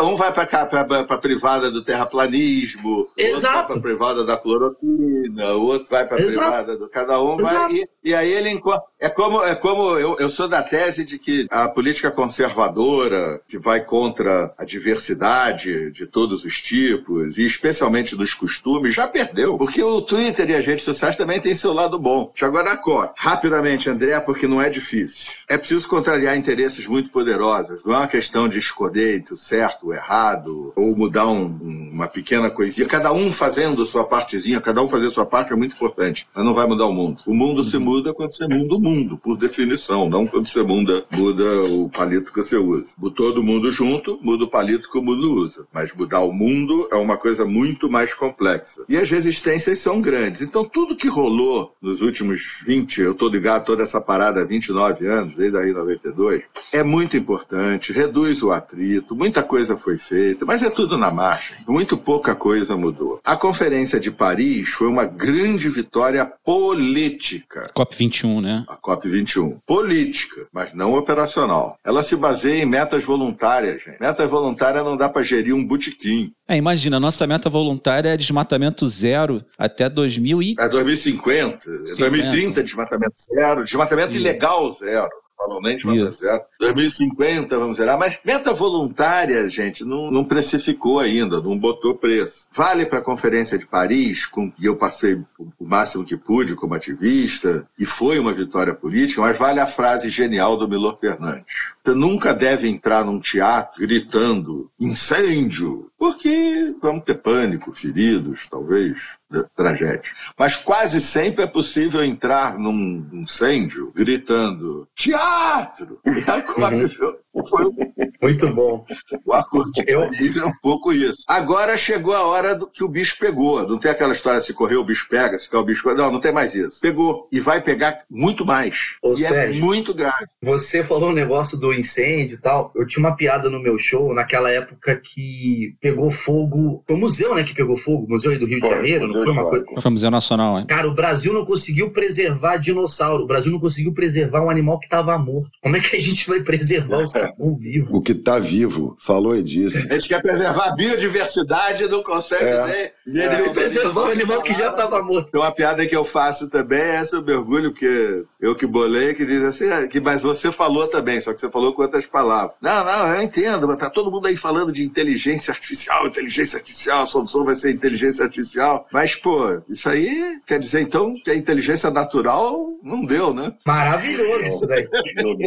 Um vai pra, cá, pra, pra, pra privada do terraplanismo, Exato. outro vai pra privada da cloroquina, o outro vai pra Exato. privada do. Cada um Exato. vai. E, e aí ele encontra. É como, é como eu, eu sou da tese de que a política conservadora, que vai contra a diversidade de todos os tipos, e especialmente dos costumes, já perdeu. Porque o Twitter e as redes sociais também têm seu lado bom. Agora, a Rapidamente, André, porque não é difícil. É preciso contrariar interesses muito poderosos. Não é uma questão de escolher o certo, o errado, ou mudar um, uma pequena coisinha. Cada um fazendo sua partezinha, cada um fazendo sua parte é muito importante. Mas não vai mudar o mundo. O mundo se muda quando você muda o mundo, por definição. Não quando você muda, muda o palito que você usa. Todo mundo junto, muda o palito que o mundo usa. Mas mudar o mundo é uma coisa muito mais complexa. E as resistências são grandes. Então, tudo que rolou nos últimos 20, eu estou ligado a toda essa parada há 29 anos, desde aí 92, é muito importante, reduz o atrito, muita coisa foi feita, mas é tudo na marcha. Muito pouca coisa mudou. A Conferência de Paris foi uma grande vitória política. COP21, né? A COP21. Política, mas não operacional. Ela se baseia em metas voluntárias, gente. Meta voluntária não dá para gerir um botequim. É, imagina, nossa meta voluntária é desmatamento zero até 2000 e... É 2050, 50. 2030 desmatamento zero, desmatamento Isso. ilegal zero. Falam nem desmatamento zero 2050, vamos dizer. Mas meta voluntária, gente, não, não precificou ainda, não botou preço. Vale para a Conferência de Paris, com, e eu passei o máximo que pude como ativista, e foi uma vitória política, mas vale a frase genial do Milor Fernandes. Você nunca deve entrar num teatro gritando incêndio, porque vamos ter pânico, feridos, talvez, né, tragédia. Mas quase sempre é possível entrar num incêndio gritando teatro! E aconteceu. Foi o Muito bom. o acordo de Eu- Paris é um pouco isso. Agora chegou a hora do que o bicho pegou. Não tem aquela história se correr o bicho pega, se cair o bicho. Não, não tem mais isso. Pegou. E vai pegar muito mais. Ô, e é Sérgio. muito grave. Você falou um negócio do incêndio e tal. Eu tinha uma piada no meu show naquela época que pegou fogo. Foi o museu, né, que pegou fogo, o museu aí do Rio de Foi, Janeiro, não foi de uma coisa. Foi Museu Nacional, hein? Cara, o Brasil não conseguiu preservar dinossauro. O Brasil não conseguiu preservar um animal que estava morto. Como é que a gente vai preservar os que estão vivos? O que tá vivo, falou e disse. A gente quer preservar a biodiversidade e não consegue É. nem. Nem preservar um animal que já estava morto. Então, uma piada que eu faço também é essa, eu mergulho, porque eu que bolei, que diz assim, ah, que, mas você falou também, só que você falou com outras palavras. Não, não, eu entendo, mas tá todo mundo aí falando de inteligência artificial, inteligência artificial, a solução vai ser inteligência artificial. Mas, pô, isso aí quer dizer, então, que a inteligência natural não deu, né? Maravilhoso isso daí.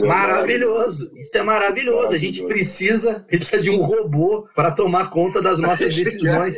Maravilhoso. Isso é maravilhoso. A gente precisa, a gente precisa de um robô para tomar conta das nossas decisões.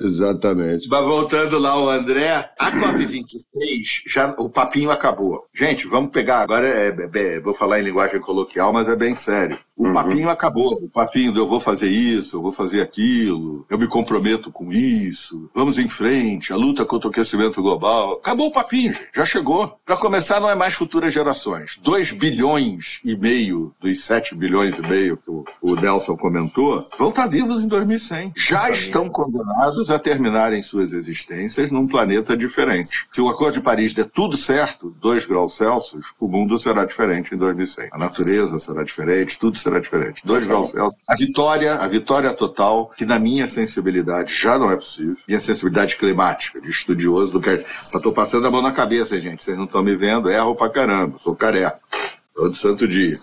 Exatamente. Mas voltando lá ao André, a COP26, já, o papinho acabou. Gente, vamos pegar, agora é, é- é- vou falar em linguagem coloquial, mas é bem sério. O papinho acabou. O papinho do eu vou fazer isso, eu vou fazer aquilo, eu me comprometo com isso, vamos em frente, a luta contra o aquecimento global. Acabou o papinho, já chegou. Para começar, não é mais futuras gerações. 2 bilhões e meio dos 7 bilhões e meio que o, o Nelson comentou vão estar vivos em 2100. Já estão condenados a terminarem suas existências num planeta diferente. Se o Acordo de Paris der tudo certo, 2 graus Celsius, o mundo será diferente em 2100. A natureza será diferente, tudo será diferente. 2 graus Celsius. A vitória, a vitória total, que na minha sensibilidade já não é possível, minha sensibilidade climática, de estudioso do que. Estou passando a mão na cabeça, gente. Vocês não estão me vendo, erro pra caramba, sou careca. Todo santo dia.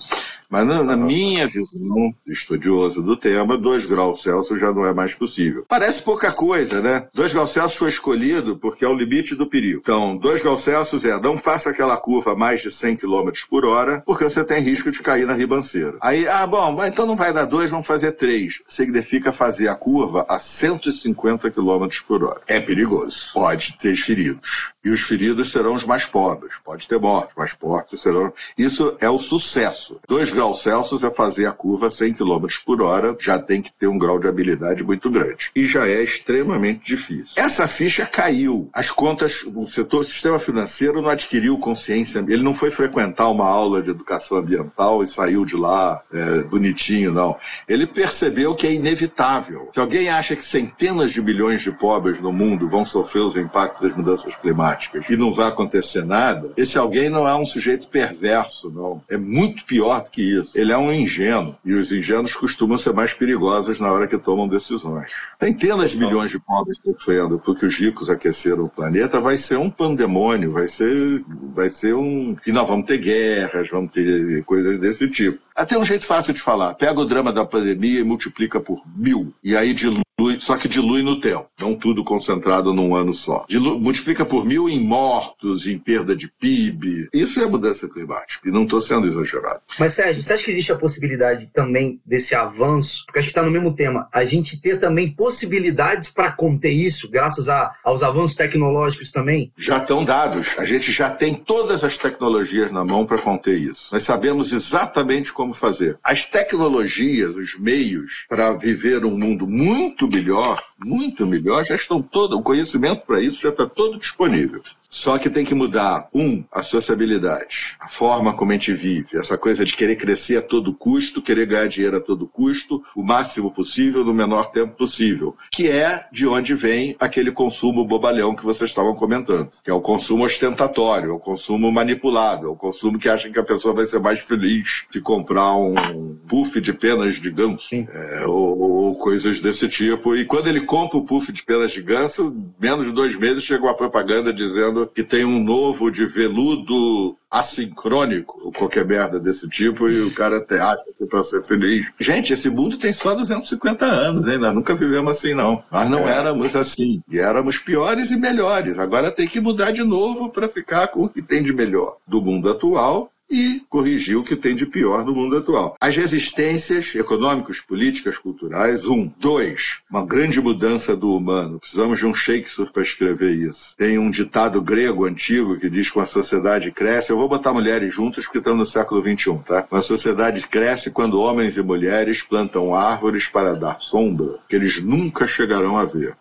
Mas na, na minha visão, estudioso do tema, 2 graus Celsius já não é mais possível. Parece pouca coisa, né? 2 graus Celsius foi escolhido porque é o limite do perigo. Então, 2 graus Celsius é não faça aquela curva a mais de 100 km por hora, porque você tem risco de cair na ribanceira. Aí, ah, bom, então não vai dar 2, vamos fazer 3. Significa fazer a curva a 150 km por hora. É perigoso. Pode ter feridos. E os feridos serão os mais pobres. Pode ter mortos, mas mortos serão. Isso é o sucesso. 2 graus Celsius é fazer a curva a 100 km por hora, já tem que ter um grau de habilidade muito grande. E já é extremamente difícil. Essa ficha caiu. As contas, o setor, o sistema financeiro não adquiriu consciência. Ele não foi frequentar uma aula de educação ambiental e saiu de lá é, bonitinho, não. Ele percebeu que é inevitável. Se alguém acha que centenas de milhões de pobres no mundo vão sofrer os impactos das mudanças climáticas e não vai acontecer nada, esse alguém não é um sujeito perverso, não. É muito pior do que isso. Ele é um ingênuo. E os ingênuos costumam ser mais perigosos na hora que tomam decisões. Centenas de milhões de pobres sofrendo porque os ricos aqueceram o planeta, vai ser um pandemônio, vai ser, vai ser um. E nós vamos ter guerras, vamos ter coisas desse tipo. Até um jeito fácil de falar. Pega o drama da pandemia e multiplica por mil. E aí dilui, só que dilui no tempo. Não tudo concentrado num ano só. Dilu- multiplica por mil em mortos, em perda de PIB. Isso é mudança climática. E não estou sendo exagerado. Mas, Sérgio, você acha que existe a possibilidade também desse avanço? Porque acho que está no mesmo tema. A gente ter também possibilidades para conter isso, graças a- aos avanços tecnológicos também? já estão dados. A gente já tem todas as tecnologias na mão para conter isso. Nós sabemos exatamente como fazer. As tecnologias, os meios para viver um mundo muito melhor, muito melhor, já estão todo. O conhecimento para isso já está todo disponível. Só que tem que mudar, um, a sociabilidade, a forma como a gente vive, essa coisa de querer crescer a todo custo, querer ganhar dinheiro a todo custo, o máximo possível, no menor tempo possível, que é de onde vem aquele consumo bobalhão que vocês estavam comentando, que é o consumo ostentatório, é o consumo manipulado, é o consumo que acha que a pessoa vai ser mais feliz se comprar um buff de penas de ganso, é, ou, ou coisas desse tipo. E quando ele compra o puff de penas de ganso, menos de dois meses chegou a propaganda dizendo que tem um novo de veludo assincrônico, ou qualquer merda desse tipo, e o cara até acha que pra ser feliz. Gente, esse mundo tem só 250 anos, hein? Nós nunca vivemos assim, não. Nós não éramos assim. E éramos piores e melhores. Agora tem que mudar de novo para ficar com o que tem de melhor do mundo atual e corrigir o que tem de pior no mundo atual. As resistências econômicas, políticas, culturais, um. Dois, uma grande mudança do humano. Precisamos de um Shakespeare para escrever isso. Tem um ditado grego antigo que diz que uma sociedade cresce. Eu vou botar mulheres juntas porque estamos no século XXI, tá? Uma sociedade cresce quando homens e mulheres plantam árvores para dar sombra, que eles nunca chegarão a ver.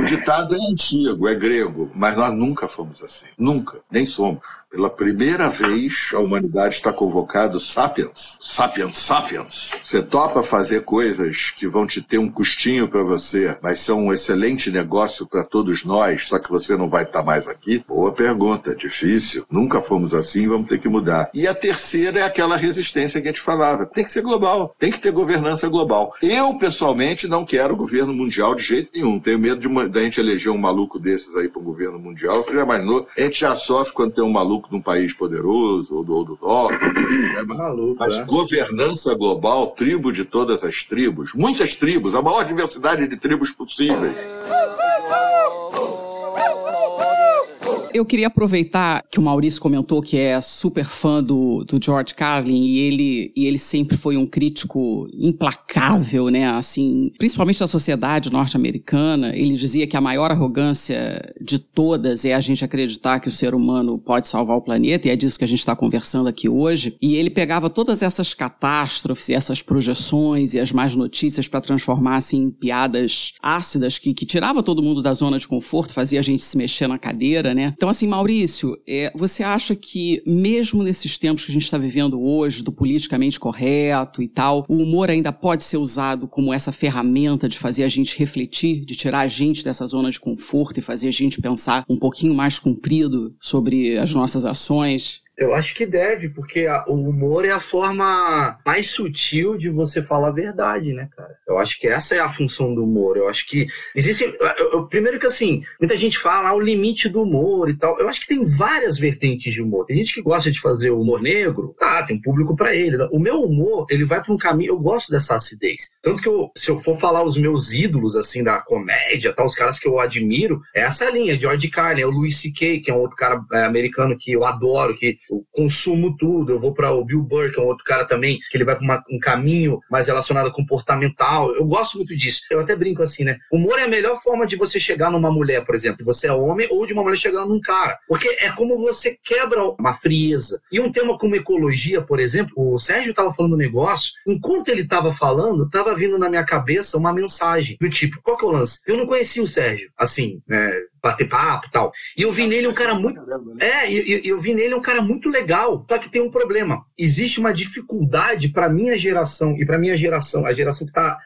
O ditado é antigo, é grego, mas nós nunca fomos assim. Nunca. Nem somos. Pela primeira vez, a humanidade está convocado sapiens. Sapiens, sapiens. Você topa fazer coisas que vão te ter um custinho para você, mas são um excelente negócio para todos nós, só que você não vai estar mais aqui? Boa pergunta, difícil. Nunca fomos assim, vamos ter que mudar. E a terceira é aquela resistência que a gente falava. Tem que ser global, tem que ter governança global. Eu, pessoalmente, não quero governo mundial de jeito nenhum. Tenho medo de da gente eleger um maluco desses aí para o governo mundial. Você já imaginou? A gente já sofre quando tem um maluco maluco de um país poderoso, ou ou do nosso. Né? Maluco, Mas é. governança global, tribo de todas as tribos, muitas tribos, a maior diversidade de tribos possíveis. Eu queria aproveitar que o Maurício comentou que é super fã do, do George Carlin e ele, e ele sempre foi um crítico implacável, né? Assim, principalmente da sociedade norte-americana. Ele dizia que a maior arrogância de todas é a gente acreditar que o ser humano pode salvar o planeta e é disso que a gente está conversando aqui hoje. E ele pegava todas essas catástrofes e essas projeções e as más notícias para transformar assim, em piadas ácidas que, que tirava todo mundo da zona de conforto, fazia a gente se mexer na cadeira, né? Então, assim, Maurício, é, você acha que, mesmo nesses tempos que a gente está vivendo hoje, do politicamente correto e tal, o humor ainda pode ser usado como essa ferramenta de fazer a gente refletir, de tirar a gente dessa zona de conforto e fazer a gente pensar um pouquinho mais comprido sobre as nossas ações? Eu acho que deve, porque a- o humor é a forma mais sutil de você falar a verdade, né, cara? Eu acho que essa é a função do humor. Eu acho que existe. primeiro que assim, muita gente fala ah, o limite do humor e tal. Eu acho que tem várias vertentes de humor. Tem gente que gosta de fazer humor negro, tá, tem público pra ele. O meu humor, ele vai pra um caminho. Eu gosto dessa acidez. Tanto que eu, se eu for falar os meus ídolos, assim, da comédia, tá, os caras que eu admiro, é essa linha. George Carlin, é o Louis C.K., que é um outro cara é, americano que eu adoro, que eu consumo tudo. Eu vou para o Bill Burr, que é um outro cara também, que ele vai para um caminho mais relacionado a comportamental. Eu gosto muito disso. Eu até brinco assim, né? Humor é a melhor forma de você chegar numa mulher, por exemplo. Você é homem, ou de uma mulher chegando num cara. Porque é como você quebra uma frieza. E um tema como ecologia, por exemplo, o Sérgio estava falando um negócio, enquanto ele estava falando, estava vindo na minha cabeça uma mensagem do tipo, qual que é o lance? Eu não conhecia o Sérgio, assim, né? Bater papo e tal. E eu vi nele um cara muito. É, e e- e eu vi nele um cara muito legal. Só que tem um problema. Existe uma dificuldade para minha geração e para minha geração, a geração que está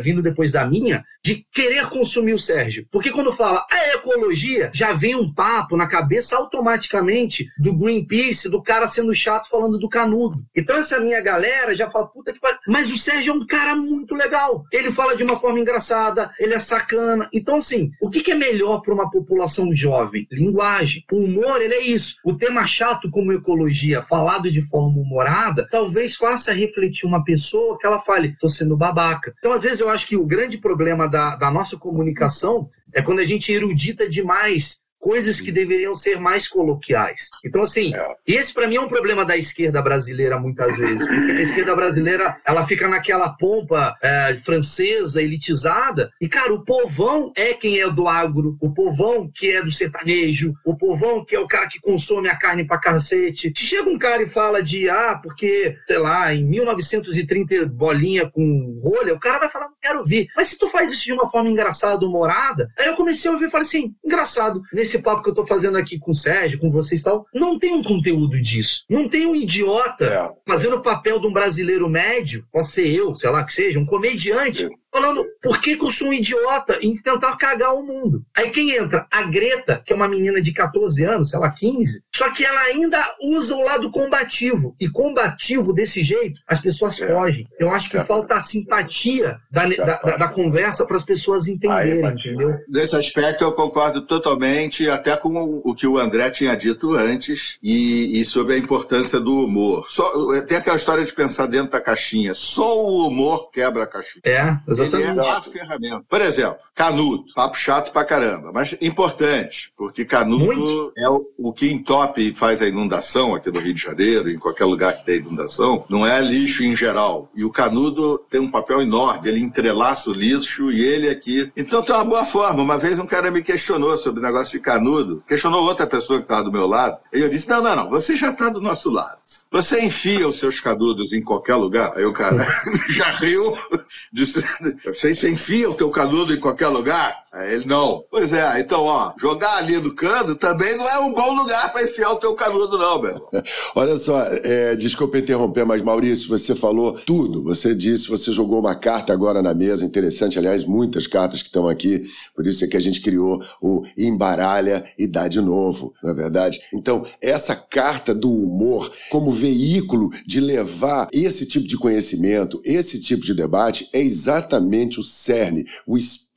vindo depois da minha, de querer consumir o Sérgio. Porque quando fala a ecologia, já vem um papo na cabeça automaticamente do Greenpeace, do cara sendo chato falando do canudo. Então essa minha galera já fala, puta que pariu. Mas o Sérgio é um cara muito legal. Ele fala de uma forma engraçada, ele é sacana. Então, assim, o que, que é melhor para uma população jovem? Linguagem. O humor, ele é isso. O tema chato como ecologia, falado de forma humorada, talvez faça refletir uma pessoa que ela fale, tô sendo babaca. Então, às vezes, eu acho que o grande problema da, da nossa comunicação é quando a gente erudita demais coisas que deveriam ser mais coloquiais. Então, assim, esse para mim é um problema da esquerda brasileira muitas vezes, porque a esquerda brasileira ela fica naquela pompa é, francesa, elitizada, e cara, o povão é quem é do agro, o povão que é do sertanejo, o povão que é o cara que consome a carne pra cacete. Se chega um cara e fala de, ah, porque, sei lá, em 1930 bolinha com rolha, o cara vai falar, não quero ouvir. Mas se tu faz isso de uma forma engraçada, humorada, aí eu comecei a ouvir e falei assim, engraçado, nesse papo que eu tô fazendo aqui com o Sérgio, com vocês e tal, não tem um conteúdo disso. Não tem um idiota fazendo o papel de um brasileiro médio, pode ser eu, sei lá que seja, um comediante, falando por que, que eu sou um idiota em tentar cagar o mundo. Aí quem entra? A Greta, que é uma menina de 14 anos, sei lá, 15, só que ela ainda usa o lado combativo. E combativo desse jeito, as pessoas É. fogem. Eu acho que falta a simpatia da, da, da- da conversa para as pessoas entenderem, entendeu? Nesse aspecto eu concordo totalmente, até com o- o que o André tinha dito antes, e, e sobre a importância do humor. Só, tem aquela história de pensar dentro da caixinha. Só o humor quebra a caixinha. É, Ele exatamente. é a ferramenta. Por exemplo, canudo. Papo chato pra caramba, mas importante, porque canudo Muito. é o, o que entope e faz a inundação aqui no Rio de Janeiro, em qualquer lugar que tem inundação, não é lixo em geral. E o canudo tem um papel enorme, ele entrelaça o lixo e ele aqui. Então tem uma boa forma. Uma vez um cara me questionou sobre o negócio de canudo, questionou outra pessoa que estava do meu lado, e eu disse: Não, não, não, você já está do nosso lado. Você enfia os seus canudos em qualquer lugar. Aí o cara já riu, disse: Você, você enfia o teu canudo em qualquer lugar? Aí ele, não. Pois é, então, ó, jogar ali no cano também não é um bom lugar para enfiar o teu canudo, não, meu. Olha só, é, desculpa interromper, mas Maurício, você falou tudo. Você disse, você jogou uma carta agora na mesa, interessante, aliás, muitas cartas que estão aqui, por isso é que a gente criou o Embaralha e Dá de Novo, não é verdade? Então, essa carta do humor como veículo de levar esse tipo de conhecimento, esse tipo de debate, é exatamente o cerne, o espírito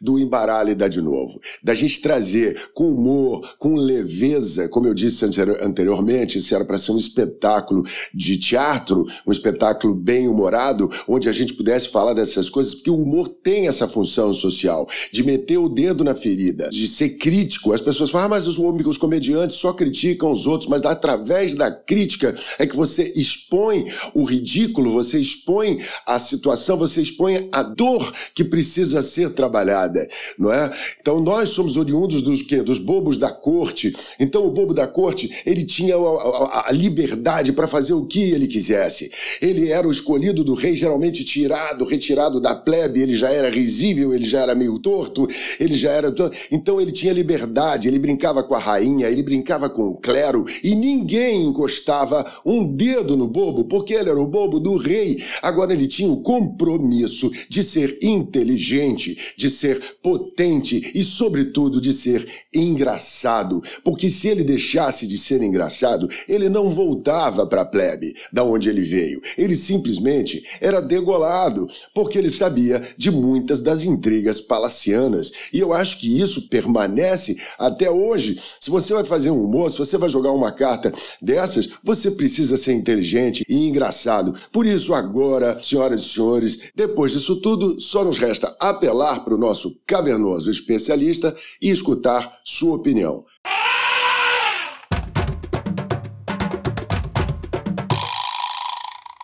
do Embaralha e Dá de Novo. Da gente trazer com humor, com leveza, como eu disse anteri- anteriormente, isso era para ser um espetáculo de teatro, um espetáculo bem humorado, onde a gente pudesse falar dessas coisas, porque o humor tem essa função social, de meter o dedo na ferida, de ser crítico. As pessoas falam, ah, mas os, os comediantes só criticam os outros, mas através da crítica é que você expõe o ridículo, você expõe a situação, você expõe a dor que precisa ser trabalhada, não é? Então nós somos oriundos dos quê? Dos bobos da corte. Então o bobo da corte, ele tinha a, a- a liberdade para fazer o que ele quisesse. Ele era o escolhido do rei, geralmente tirado, retirado da plebe, ele já era risível, ele já era meio torto, ele já era... Então ele tinha liberdade, ele brincava com a rainha, ele brincava com o clero, e ninguém encostava um dedo no bobo, porque ele era o bobo do rei. Agora ele tinha o compromisso de ser inteligente, de ser potente e, sobretudo, de ser engraçado. Porque se ele deixasse de ser engraçado, ele não voltava para a plebe, da onde ele veio. Ele simplesmente era degolado, porque ele sabia de muitas das intrigas palacianas. E eu acho que isso permanece até hoje. Se você vai fazer um humor, se você vai jogar uma carta dessas, você precisa ser inteligente e engraçado. Por isso, agora, senhoras e senhores, depois disso tudo, só nos resta apelar para o nosso cavernoso especialista e escutar sua opinião.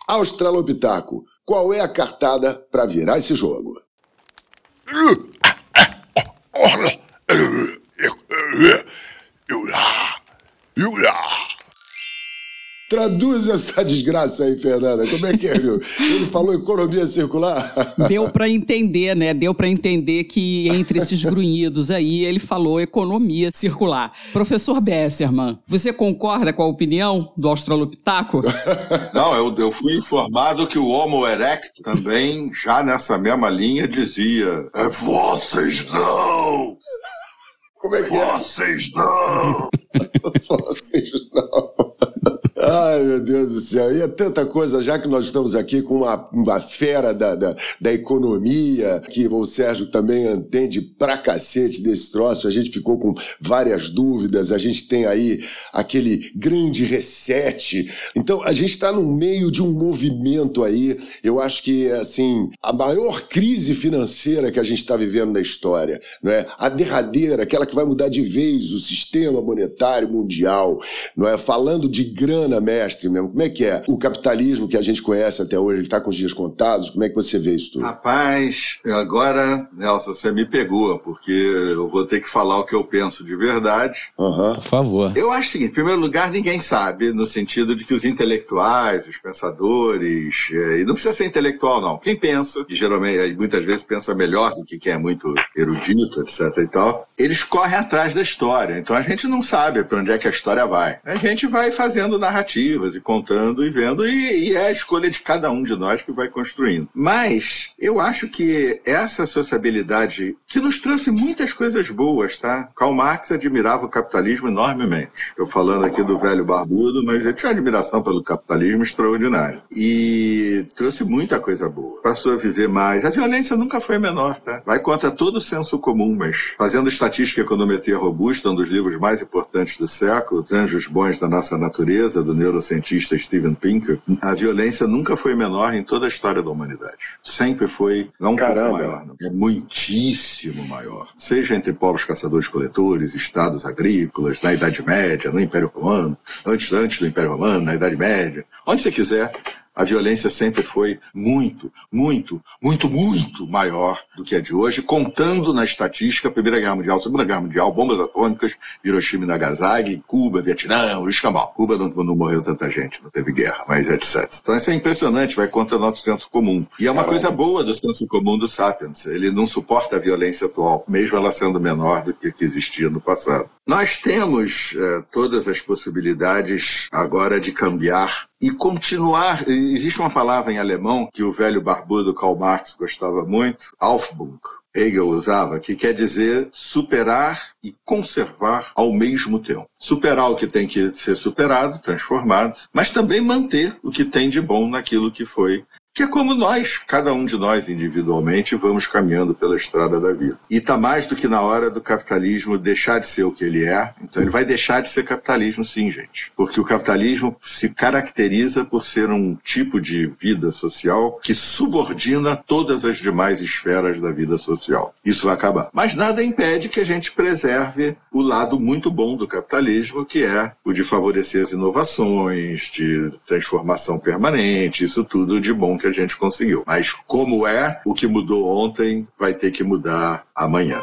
Australopitaco, qual é a cartada para virar esse jogo? Traduz essa desgraça aí, Fernanda. Como é que é, viu? Ele falou economia circular. Deu pra entender, né? Deu pra entender que entre esses grunhidos aí ele falou economia circular. Professor Besserman, você concorda com a opinião do Australopitaco? Não, eu, eu fui informado que o Homo erectus também, já nessa mesma linha, dizia: "É, Vocês não! Como é que é? Vocês não! Vocês não. Ai, meu Deus do céu. E é tanta coisa, já que nós estamos aqui com uma, uma fera da, da, da economia, que o Sérgio também entende pra cacete desse troço. A gente ficou com várias dúvidas, a gente tem aí aquele grande reset. Então, a gente está no meio de um movimento aí. Eu acho que, assim, a maior crise financeira que a gente está vivendo na história, não é? A derradeira, aquela que vai mudar de vez o sistema monetário mundial, não é? Falando de grana, mestre mesmo. Como é que é? O capitalismo que a gente conhece até hoje, ele está com os dias contados. Como é que você vê isso tudo? Rapaz, agora, Nelson, você me pegou, porque eu vou ter que falar o que eu penso de verdade. Aham. Por favor. Eu acho o seguinte: em primeiro lugar, ninguém sabe, no sentido de que os intelectuais, os pensadores, eh, e não precisa ser intelectual, não. Quem pensa, e geralmente, eh, muitas vezes pensa melhor do que quem é muito erudito, etc e tal, eles correm atrás da história. Então a gente não sabe para onde é que a história vai. A gente vai fazendo narrativa narrativas e contando e vendo, e, e é a escolha de cada um de nós que vai construindo. Mas eu acho que essa sociabilidade que nos trouxe muitas coisas boas, tá? Karl Marx admirava o capitalismo enormemente. Eu falando aqui do velho barbudo, mas ele tinha admiração pelo capitalismo extraordinário. E trouxe muita coisa boa. Passou a viver mais. A violência nunca foi menor, tá? Vai contra todo o senso comum, mas fazendo estatística econometria robusta, um dos livros mais importantes do século, Os Anjos Bons da Nossa Natureza, do neurocientista Steven Pinker, a violência nunca foi menor em toda a história da humanidade. Sempre foi, não um Caramba. pouco maior, é muitíssimo maior. Seja entre povos caçadores-coletores, estados agrícolas, na Idade Média, no Império Romano, antes, antes do Império Romano, na Idade Média, onde você quiser, a violência sempre foi muito, muito, muito, muito maior do que a de hoje, contando na estatística a Primeira Guerra Mundial, a Segunda Guerra Mundial, bombas atômicas, Hiroshima e Nagasaki, Cuba, Vietnã, o escambau. Cuba não, não morreu tanta gente, não teve guerra, mas etc. Então isso é impressionante, vai contra o nosso senso comum. E é uma coisa boa do senso comum do Sapiens. Ele não suporta a violência atual, mesmo ela sendo menor do que, que existia no passado. Nós temos eh, todas as possibilidades agora de cambiar e continuar. Existe uma palavra em alemão que o velho barbudo Karl Marx gostava muito, Aufbung. Hegel usava, que quer dizer superar e conservar ao mesmo tempo. Superar o que tem que ser superado, transformado, mas também manter o que tem de bom naquilo que foi que é como nós, cada um de nós individualmente, vamos caminhando pela estrada da vida. E está mais do que na hora do capitalismo deixar de ser o que ele é. Então ele vai deixar de ser capitalismo, sim, gente. Porque o capitalismo se caracteriza por ser um tipo de vida social que subordina todas as demais esferas da vida social. Isso vai acabar. Mas nada impede que a gente preserve o lado muito bom do capitalismo, que é o de favorecer as inovações, de transformação permanente, isso tudo de bom que a gente conseguiu. Mas como é, o que mudou ontem vai ter que mudar amanhã.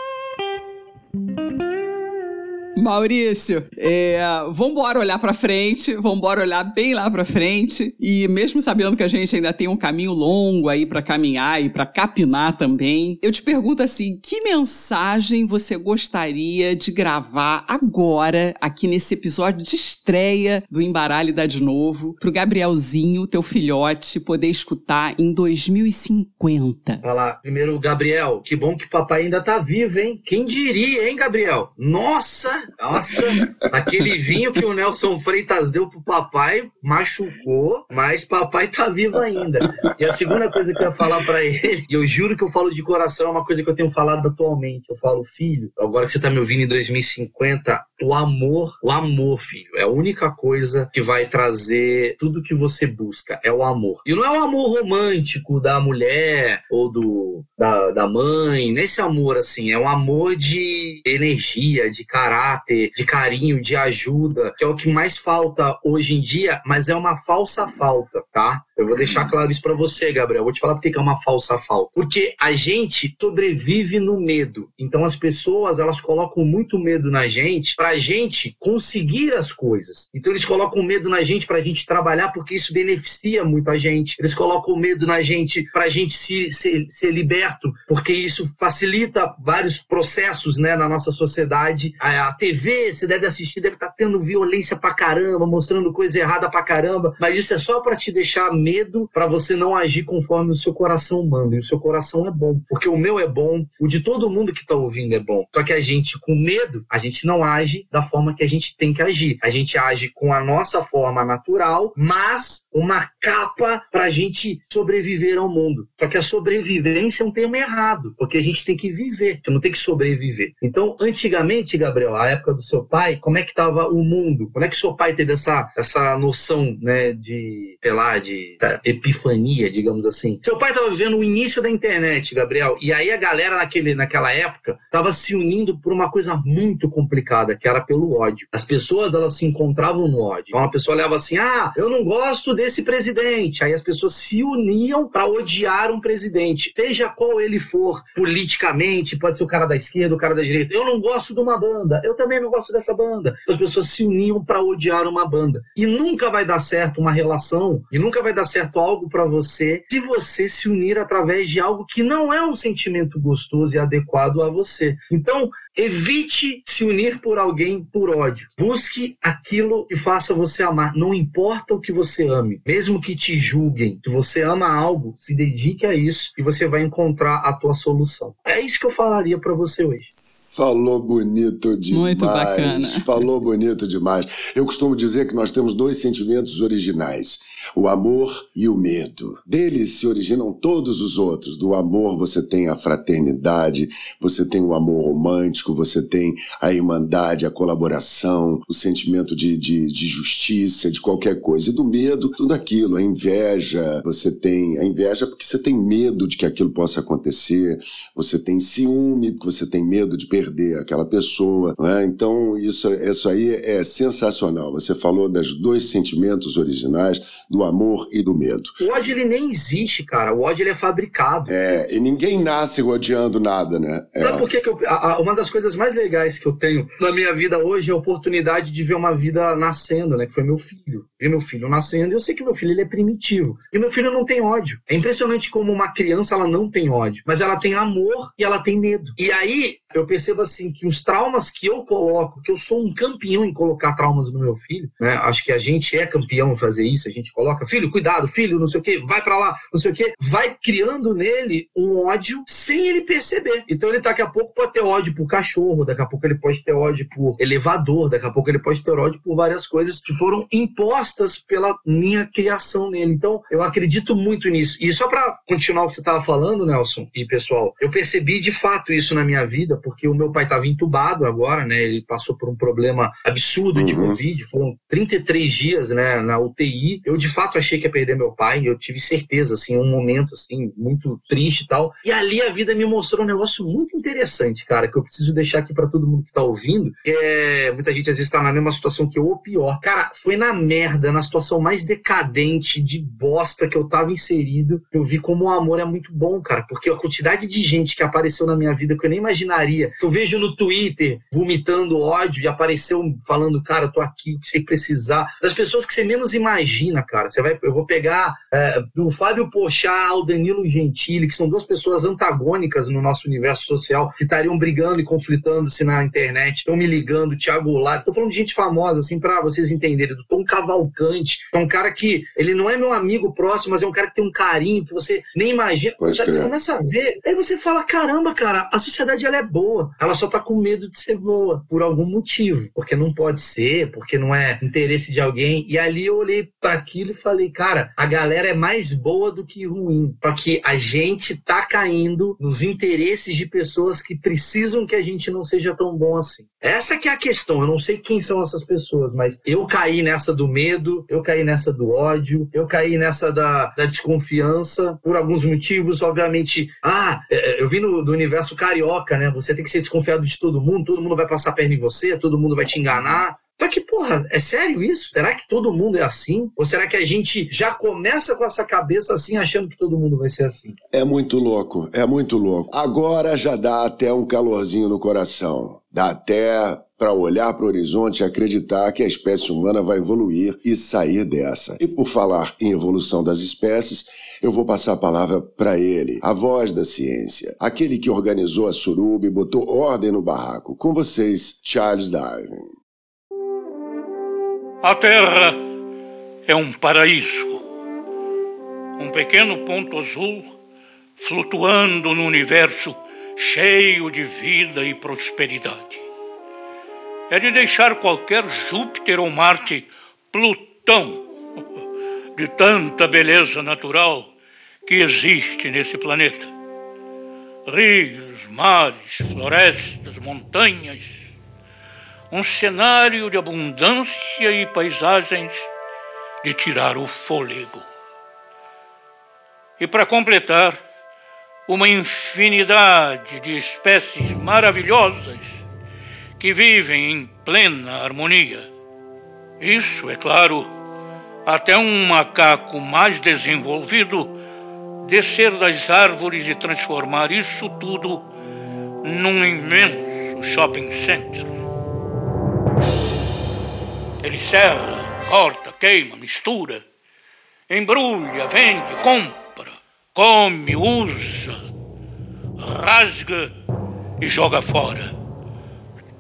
Maurício, é, vambora olhar pra frente, vambora olhar bem lá pra frente. E mesmo sabendo que a gente ainda tem um caminho longo aí pra caminhar e pra capinar também, eu te pergunto assim: que mensagem você gostaria de gravar agora, aqui nesse episódio de estreia do Embaralhe Dá de Novo, pro Gabrielzinho, teu filhote, poder escutar em 2050? Falar, primeiro, Gabriel, que bom que papai ainda tá vivo, hein? Quem diria, hein, Gabriel? Nossa! Nossa! Aquele vinho que o Nelson Freitas deu pro papai machucou, mas papai tá vivo ainda. E a segunda coisa que eu ia falar pra ele, e eu juro que eu falo de coração, é uma coisa que eu tenho falado atualmente. Eu falo, filho, agora que você tá me ouvindo em 2050, o amor, o amor, filho, é a única coisa que vai trazer tudo que você busca, é o amor. E não é o amor romântico da mulher ou do da, da mãe, nesse amor assim, é um amor de energia, de caráter, de carinho, de ajuda, que é o que mais falta hoje em dia, mas é uma falsa falta, tá? Eu vou deixar claro isso pra você, Gabriel. Vou te falar porque que é uma falsa falta. Porque a gente sobrevive no medo. Então as pessoas, elas colocam muito medo na gente pra gente conseguir as coisas. Então eles colocam medo na gente pra gente trabalhar porque isso beneficia muito a gente. Eles colocam medo na gente pra gente se, ser, ser liberto porque isso facilita vários processos, né, na nossa sociedade. A, a TV, você deve assistir, deve estar tendo violência pra caramba, mostrando coisa errada pra caramba, mas isso é só pra te deixar medo pra você não agir conforme o seu coração manda. E o seu coração é bom, porque o meu é bom, o de todo mundo que tá ouvindo é bom. Só que a gente, com medo, a gente não age da forma que a gente tem que agir. A gente age com a nossa forma natural, mas uma capa pra gente sobreviver ao mundo. Só que a sobrevivência é um termo errado, porque a gente tem que viver, você não tem que sobreviver. Então, antigamente, Gabriel, a época do seu pai, como é que estava o mundo? Como é que seu pai teve essa, essa noção, né, de, sei lá, de epifania, digamos assim? Seu pai estava vivendo o início da internet, Gabriel, e aí a galera naquele, naquela época estava se unindo por uma coisa muito complicada, que era pelo ódio. As pessoas, elas se encontravam no ódio. Então, uma pessoa leva assim, ah, eu não gosto desse presidente. Aí as pessoas se uniam para odiar um presidente, seja qual ele for, politicamente, pode ser o cara da esquerda, o cara da direita. Eu não gosto de uma banda, eu também não gosto dessa banda. As pessoas se uniam para odiar uma banda. E nunca vai dar certo uma relação, e nunca vai dar certo algo para você se você se unir através de algo que não é um sentimento gostoso e adequado a você. Então, evite se unir por alguém por ódio. Busque aquilo que faça você amar. Não importa o que você ame, mesmo que te julguem. Se você ama algo, se dedique a isso e você vai encontrar a tua solução. É isso que eu falaria para você hoje. Falou bonito demais. Muito bacana. Falou bonito demais. Eu costumo dizer que nós temos dois sentimentos originais: o amor e o medo. Deles se originam todos os outros. Do amor você tem a fraternidade, você tem o amor romântico, você tem a irmandade, a colaboração, o sentimento de, de, de justiça, de qualquer coisa. E do medo, tudo aquilo, a inveja. Você tem a inveja porque você tem medo de que aquilo possa acontecer, você tem ciúme porque você tem medo de perder aquela pessoa. Né? Então, isso, isso aí é sensacional. Você falou dos dois sentimentos originais, do amor e do medo. O ódio ele nem existe, cara. O ódio ele é fabricado. É, e ninguém nasce odiando nada, né? É. Sabe por que, que eu, a, a, uma das coisas mais legais que eu tenho na minha vida hoje é a oportunidade de ver uma vida nascendo, né? Que foi meu filho. Ver meu filho nascendo. E eu sei que meu filho ele é primitivo. E meu filho não tem ódio. É impressionante como uma criança ela não tem ódio, mas ela tem amor e ela tem medo. E aí eu percebo assim que os traumas que eu coloco, que eu sou um campeão em colocar traumas no meu filho, né? Acho que a gente é campeão em fazer isso, a gente coloca, filho, cuidado, filho, não sei o quê, vai para lá, não sei o quê, vai criando nele um ódio sem ele perceber. Então ele daqui a pouco pode ter ódio por cachorro, daqui a pouco ele pode ter ódio por elevador, daqui a pouco ele pode ter ódio por várias coisas que foram impostas pela minha criação nele. Então eu acredito muito nisso. E só para continuar o que você estava falando, Nelson e pessoal, eu percebi de fato isso na minha vida porque o meu pai estava entubado agora, né? Ele passou por um problema absurdo de Uhum. Covid, foram 33 dias, né, na UTI. Eu de fato achei que ia perder meu pai, eu tive certeza, assim, um momento assim muito triste e tal. E ali a vida me mostrou um negócio muito interessante, cara, que eu preciso deixar aqui para todo mundo que tá ouvindo, que é muita gente às vezes tá na mesma situação que eu ou pior. Cara, foi na merda, na situação mais decadente de bosta que eu tava inserido, eu vi como o amor é muito bom, cara, porque a quantidade de gente que apareceu na minha vida que eu nem imaginaria, que eu vejo no Twitter vomitando ódio e apareceu falando, cara, eu tô aqui, se precisar, das pessoas que você menos imagina, cara. Você vai, eu vou pegar é, do Fábio Pochá ao Danilo Gentili, que são duas pessoas antagônicas no nosso universo social, que estariam brigando e conflitando-se na internet, estão me ligando, Thiago Goulart, tô falando de gente famosa, assim, pra vocês entenderem, do Tom Cavalcante, que é um cara que, ele não é meu amigo próximo, mas é um cara que tem um carinho que você nem imagina. Você começa a ver, aí você fala, caramba, cara, a sociedade ela é boa, ela só tá com medo de ser boa, por algum motivo, porque não pode ser, porque não é interesse de alguém, e ali eu olhei para aquilo e falei, cara, a galera é mais boa do que ruim, porque a gente tá caindo nos interesses de pessoas que precisam que a gente não seja tão bom assim. Essa que é a questão, eu não sei quem são essas pessoas, mas eu caí nessa do medo, eu caí nessa do ódio, eu caí nessa da, da desconfiança, por alguns motivos, obviamente, ah, é, eu vim no, do universo carioca, né, você tem que ser desconfiado de todo mundo, todo mundo vai passar a perna em você, todo mundo vai te enganar, só que, porra, é sério isso? Será que todo mundo é assim? Ou será que a gente já começa com essa cabeça assim, achando que todo mundo vai ser assim? É muito louco, é muito louco. Agora já dá até um calorzinho no coração. Dá até para olhar para o horizonte e acreditar que a espécie humana vai evoluir e sair dessa. E por falar em evolução das espécies, eu vou passar a palavra para ele, a voz da ciência, aquele que organizou a suruba e botou ordem no barraco. Com vocês, Charles Darwin. A Terra é um paraíso. Um pequeno ponto azul flutuando no universo cheio de vida e prosperidade. É de deixar qualquer Júpiter ou Marte Plutão de tanta beleza natural que existe nesse planeta. Rios, mares, florestas, montanhas, um cenário de abundância e paisagens de tirar o fôlego. E para completar, uma infinidade de espécies maravilhosas que vivem em plena harmonia. Isso, é claro, até um macaco mais desenvolvido descer das árvores e transformar isso tudo num imenso shopping center. Ele serra, corta, queima, mistura, embrulha, vende, compra, come, usa, rasga e joga fora.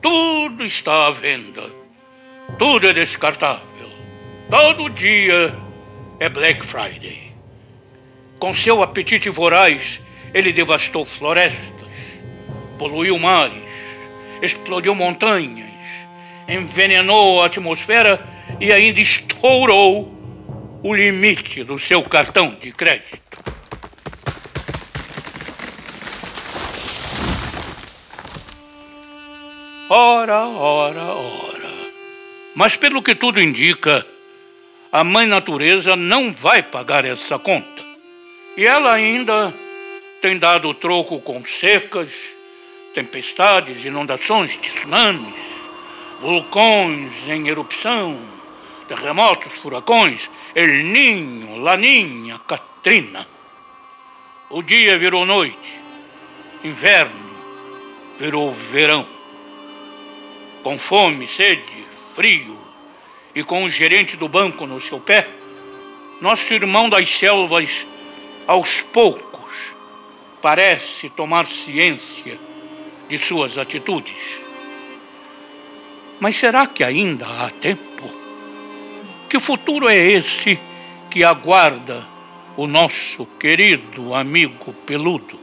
Tudo está à venda. Tudo é descartável. Todo dia é Black Friday. Com seu apetite voraz, ele devastou florestas, poluiu mares, explodiu montanhas, envenenou a atmosfera e ainda estourou o limite do seu cartão de crédito. Ora, ora, ora. Mas pelo que tudo indica, a Mãe Natureza não vai pagar essa conta. E ela ainda tem dado troco com secas, tempestades, inundações, tsunamis, vulcões em erupção, terremotos, furacões, El Ninho, Laninha, Katrina. O dia virou noite, inverno virou verão. Com fome, sede, frio e com o gerente do banco no seu pé, nosso irmão das selvas, aos poucos, parece tomar ciência de suas atitudes. Mas será que ainda há tempo? Que futuro é esse que aguarda o nosso querido amigo peludo?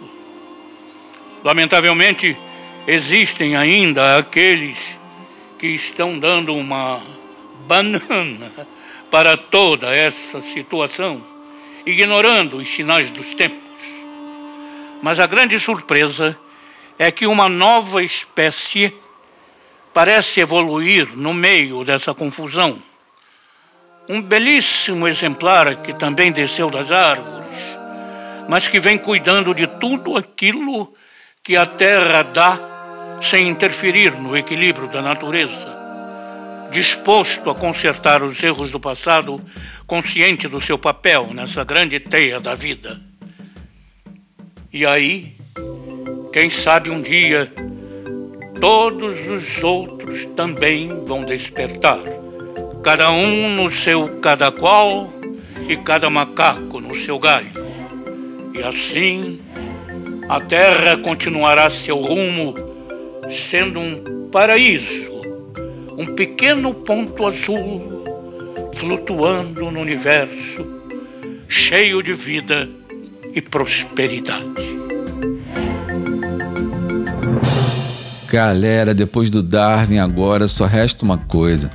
Lamentavelmente, existem ainda aqueles que estão dando uma banana para toda essa situação, ignorando os sinais dos tempos. Mas a grande surpresa é que uma nova espécie parece evoluir no meio dessa confusão. Um belíssimo exemplar que também desceu das árvores, mas que vem cuidando de tudo aquilo que a terra dá sem interferir no equilíbrio da natureza. Disposto a consertar os erros do passado, consciente do seu papel nessa grande teia da vida. E aí, quem sabe um dia, todos os outros também vão despertar. Cada um no seu cada qual e cada macaco no seu galho. E assim, a terra continuará seu rumo sendo um paraíso, um pequeno ponto azul flutuando no universo, cheio de vida e prosperidade. Galera, depois do Darwin, agora só resta uma coisa: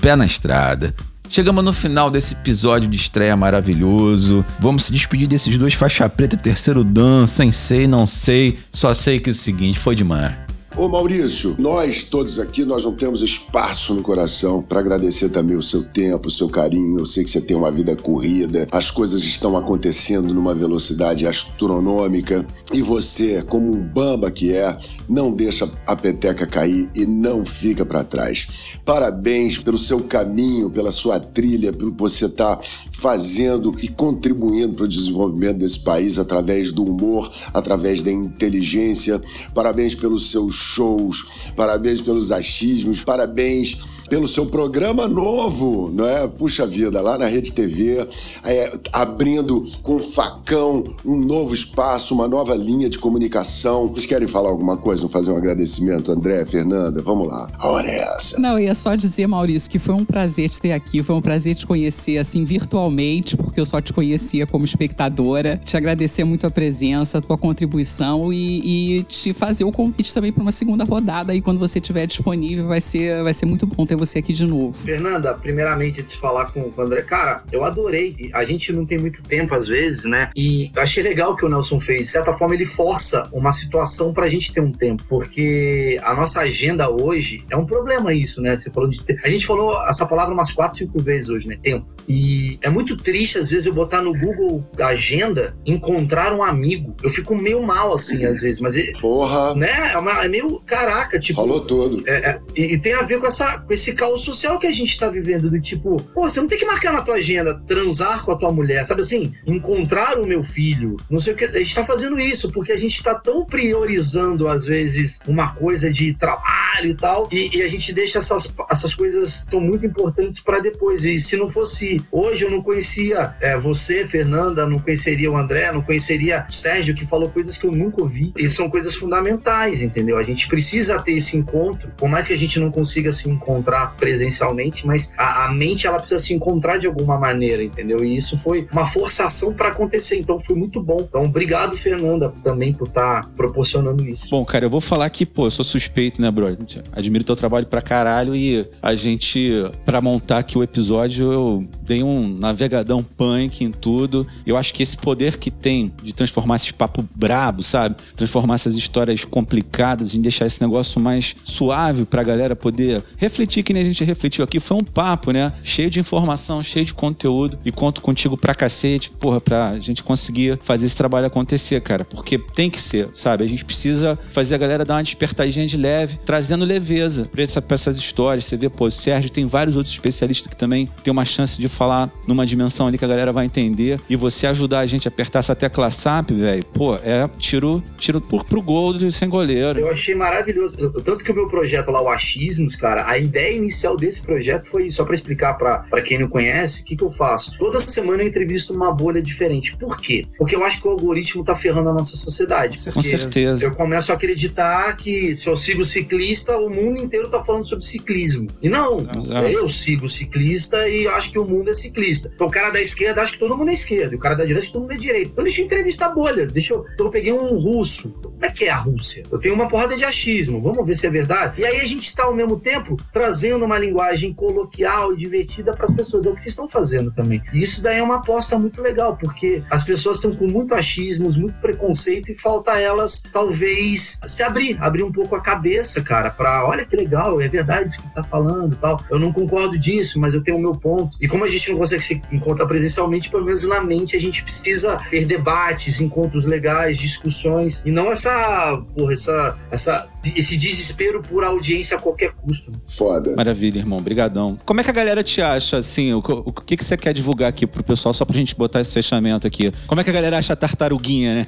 pé na estrada. Chegamos no final desse episódio de estreia maravilhoso. Vamos se despedir desses dois faixa preta, terceiro dan, sem sei, não sei. Só sei que é o seguinte, foi demais. Ô Maurício, nós todos aqui, nós não temos espaço no coração para agradecer também o seu tempo, o seu carinho. Eu sei que você tem uma vida corrida, as coisas estão acontecendo numa velocidade astronômica e você, como um bamba que é, não deixa a peteca cair e não fica para trás. Parabéns pelo seu caminho, pela sua trilha, pelo que você está fazendo e contribuindo para o desenvolvimento desse país através do humor, através da inteligência. Parabéns pelos seus shows, parabéns pelos achismos, parabéns pelo seu programa novo, não é? Puxa vida, lá na Rede TV, é, abrindo com facão um novo espaço, uma nova linha de comunicação. Vocês querem falar alguma coisa? Fazer um agradecimento, André, Fernanda? Vamos lá. A hora é essa. Não, eu ia só dizer, Maurício, que foi um prazer te ter aqui, foi um prazer te conhecer, assim, virtualmente, porque eu só te conhecia como espectadora. Te agradecer muito a presença, a tua contribuição e, e te fazer o convite também para uma segunda rodada aí, quando você estiver disponível, vai ser, vai ser muito bom ter você aqui de novo. Fernanda, primeiramente, de falar com o André. Cara, eu adorei. A gente não tem muito tempo, às vezes, né? E achei legal o que o Nelson fez. De certa forma, ele força uma situação pra gente ter um tempo. Porque a nossa agenda hoje é um problema isso, né? Você falou de. A gente falou essa palavra umas quatro, cinco vezes hoje, né? Tempo. E é muito triste, às vezes, eu botar no Google Agenda encontrar um amigo. Eu fico meio mal, assim, às vezes. Mas. Porra! Né? É, uma, é meio. Caraca, tipo. Falou tudo. É, é, e, e, tem a ver com, essa, com esse caos social que a gente tá vivendo. Do tipo, pô, você não tem que marcar na tua agenda transar com a tua mulher, sabe assim? Encontrar o meu filho. Não sei o que. A gente tá fazendo isso porque a gente tá tão priorizando, às vezes, uma coisa de trabalho e tal. E, e a gente deixa essas, essas coisas são muito importantes para depois. E se não fosse hoje, eu não conhecia é, você, Fernanda, não conheceria o André, não conheceria o Sérgio, que falou coisas que eu nunca ouvi. E são coisas fundamentais, entendeu? A gente precisa ter esse encontro, por mais que a gente não consiga se encontrar presencialmente, mas a, a mente ela precisa se encontrar de alguma maneira, entendeu? E isso foi uma forçação para acontecer. Então foi muito bom. Então, obrigado, Fernanda, também por estar tá proporcionando isso. Bom, cara, eu vou falar que, pô, eu sou suspeito, né, brother? Admiro teu trabalho pra caralho e a gente, pra montar aqui o episódio, eu dei um navegadão punk em tudo. Eu acho que esse poder que tem de transformar esses papo brabo, sabe? Transformar essas histórias complicadas em deixar esse negócio mais suave pra galera poder refletir que nem a gente refletiu aqui. Foi um papo, né? Cheio de informação, cheio de conteúdo. E conto contigo pra cacete, porra, pra gente conseguir fazer esse trabalho acontecer, cara. Porque tem que ser, sabe? A gente precisa fazer a galera dar uma despertadinha de leve, trazendo leveza pra, essa, pra essas histórias. Você vê, pô, o Sérgio tem vários outros especialistas que também tem uma chance de falar numa dimensão ali que a galera vai entender. E você ajudar a gente a apertar essa tecla SAP, velho, pô, é tiro, tiro pro, pro gol sem goleiro. Eu achei maravilhoso. Tanto que o meu projeto lá, o Achismos, cara, a ideia inicial desse projeto foi, só para explicar para quem não conhece, o que, que eu faço? Toda semana eu entrevisto uma bolha diferente. Por quê? Porque eu acho que o algoritmo tá ferrando a nossa sociedade. Com certeza. Eu começo a acreditar que se eu sigo ciclista, o mundo inteiro tá falando sobre ciclismo. E não, Exato. eu sigo ciclista e acho que o mundo é ciclista. Então o cara da esquerda acha que todo mundo é esquerda, e o cara da direita acha que todo mundo é direita. Então deixa eu entrevistar bolha. Deixa eu... Então eu peguei um russo. Como é que é a Rússia? Eu tenho uma porrada de achismo. Vamos ver se é verdade. E aí a gente está ao mesmo tempo trazendo uma linguagem coloquial e divertida para as pessoas. É o que vocês estão fazendo também. E isso daí é uma aposta muito legal, porque as pessoas estão com muito achismos, muito preconceito e falta elas talvez se abrir, abrir um pouco a cabeça, cara, para olha que legal, é verdade isso que tá falando, tal. Eu não concordo disso, mas eu tenho o meu ponto. E como a gente não consegue se encontrar presencialmente, pelo menos na mente a gente precisa ter debates, encontros legais, discussões e não essa, porra, essa, essa esse desespero por audiência a qualquer custo. Foda. Maravilha, irmão. Obrigadão. Como é que a galera te acha, assim? O, o que, que você quer divulgar aqui pro pessoal, só pra gente botar esse fechamento aqui? Como é que a galera acha a tartaruguinha, né?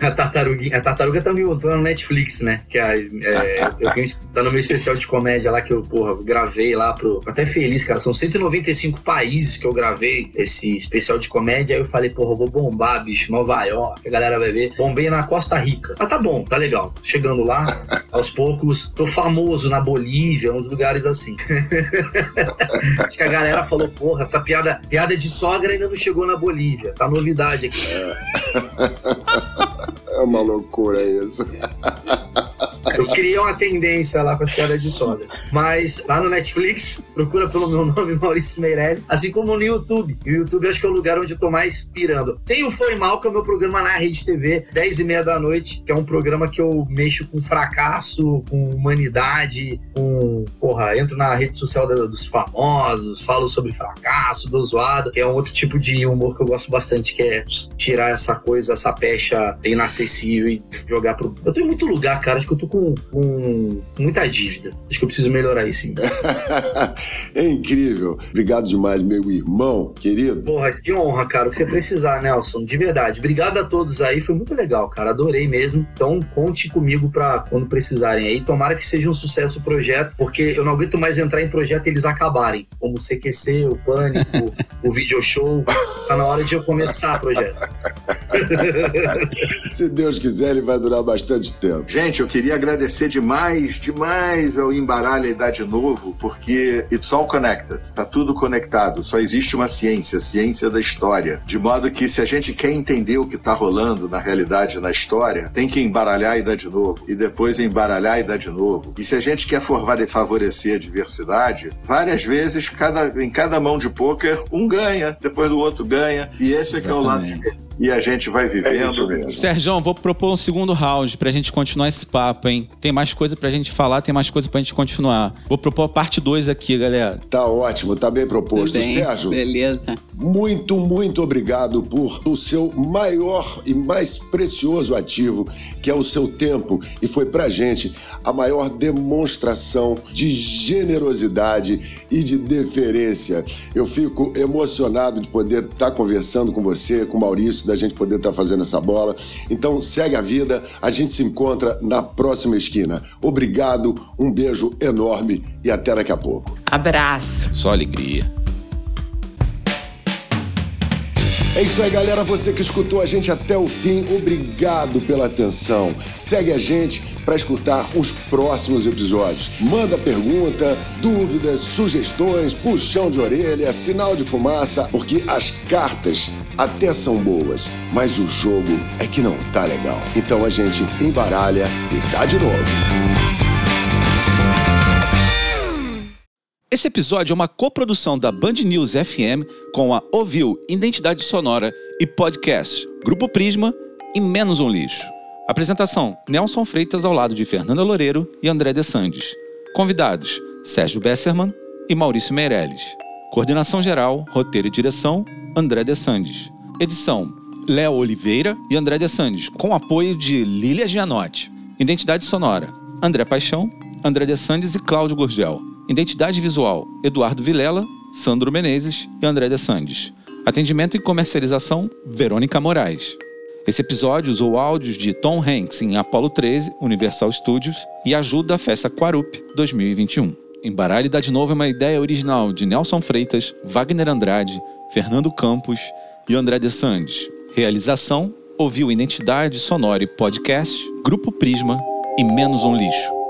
A tartaruguinha, a tartaruga tá no, tá no Netflix, né? Que é, é, eu tenho, tá no meu especial de comédia lá que eu, porra, gravei lá pro. Até feliz, cara. São 195 países que eu gravei esse especial de comédia. Aí eu falei, porra, eu vou bombar, bicho, Nova York, a galera vai ver. Bombei na Costa Rica. Mas tá bom, tá legal. Chegando lá, aos poucos, tô famoso na Bolívia, uns lugares assim. Acho que a galera falou, porra, essa piada, piada de sogra ainda não chegou na Bolívia. Tá novidade aqui. É uma loucura isso. Eu criei uma tendência lá com as piadas de sogra. Mas lá no Netflix, procura pelo meu nome, Maurício Meirelles, assim como no YouTube. E o YouTube acho que é o lugar onde eu tô mais pirando. Tem o Foi Mal, que é o meu programa na Rede TV, 10 e meia da noite, que é um programa que eu mexo com fracasso, com humanidade, com. Porra, entro na rede social dos famosos, falo sobre fracasso, do zoado, que é um outro tipo de humor que eu gosto bastante, que é tirar essa coisa, essa pecha inacessível e jogar pro. Eu em muito lugar, cara. Acho que eu tô com, com muita dívida. Acho que eu preciso melhorar isso, sim. é incrível. Obrigado demais, meu irmão, querido. Porra, que honra, cara. O que você precisar, Nelson. De verdade. Obrigado a todos aí. Foi muito legal, cara. Adorei mesmo. Então, conte comigo pra quando precisarem aí. Tomara que seja um sucesso o projeto, porque eu não aguento mais entrar em projeto e eles acabarem. Como o CQC, o Pânico, o Video Show. Tá na hora de eu começar o projeto. Se Deus quiser, ele vai durar bastante tempo. Gente, eu queria agradecer demais, demais ao Embaralha Idade Novo, porque it's all connected, tá tudo conectado. Só existe uma ciência, a ciência da história. De modo que se a gente quer entender o que tá rolando na realidade, na história, tem que embaralhar a Idade Novo e depois embaralhar a Idade Novo. E se a gente quer favorecer a diversidade, várias vezes cada, em cada mão de pôquer, um ganha, depois do outro ganha. E esse é que é o lado. E a gente vai vivendo. Sérgio, vou propor um segundo round pra gente continuar esse papo, hein? Tem mais coisa pra gente falar, tem mais coisa pra gente continuar. Vou propor a parte 2 aqui, galera. Tá ótimo, tá bem proposto. Bem? Sérgio, Beleza. muito, muito obrigado por o seu maior e mais precioso ativo, que é o seu tempo. E foi pra gente a maior demonstração de generosidade e de deferência. Eu fico emocionado de poder estar conversando com você, com o Maurício da gente poder estar fazendo essa bola. Então segue a vida, a gente se encontra na próxima esquina. Obrigado, um beijo enorme e até daqui a pouco. Abraço. Só alegria. É isso aí, galera. Você que escutou a gente até o fim, obrigado pela atenção. Segue a gente para escutar os próximos episódios. Manda pergunta, dúvidas, sugestões, puxão de orelha, sinal de fumaça, porque as cartas até são boas, mas o jogo é que não tá legal. Então a gente embaralha e dá de novo. Esse episódio é uma coprodução da Band News FM com a Ovil Identidade Sonora e Podcast, Grupo Prisma e Menos um Lixo. Apresentação: Nelson Freitas ao lado de Fernanda Loureiro e André De Sandes. Convidados: Sérgio Besserman e Maurício Meirelles. Coordenação geral, roteiro e direção: André De Sandes. Edição: Léo Oliveira e André De Sandes, com apoio de Lília Gianotti. Identidade sonora: André Paixão, André De Sandes e Cláudio Gurgel. Identidade visual: Eduardo Vilela, Sandro Menezes e André De Sandes. Atendimento e comercialização: Verônica Moraes. Esse episódio usou áudios de Tom Hanks em Apollo 13, Universal Studios e ajuda a Festa Quarup 2021. Embaralhe dá de novo é uma ideia original de Nelson Freitas, Wagner Andrade, Fernando Campos e André De Sandes. Realização: Ouviu Identidade Sonora e Podcast, Grupo Prisma e Menos um Lixo.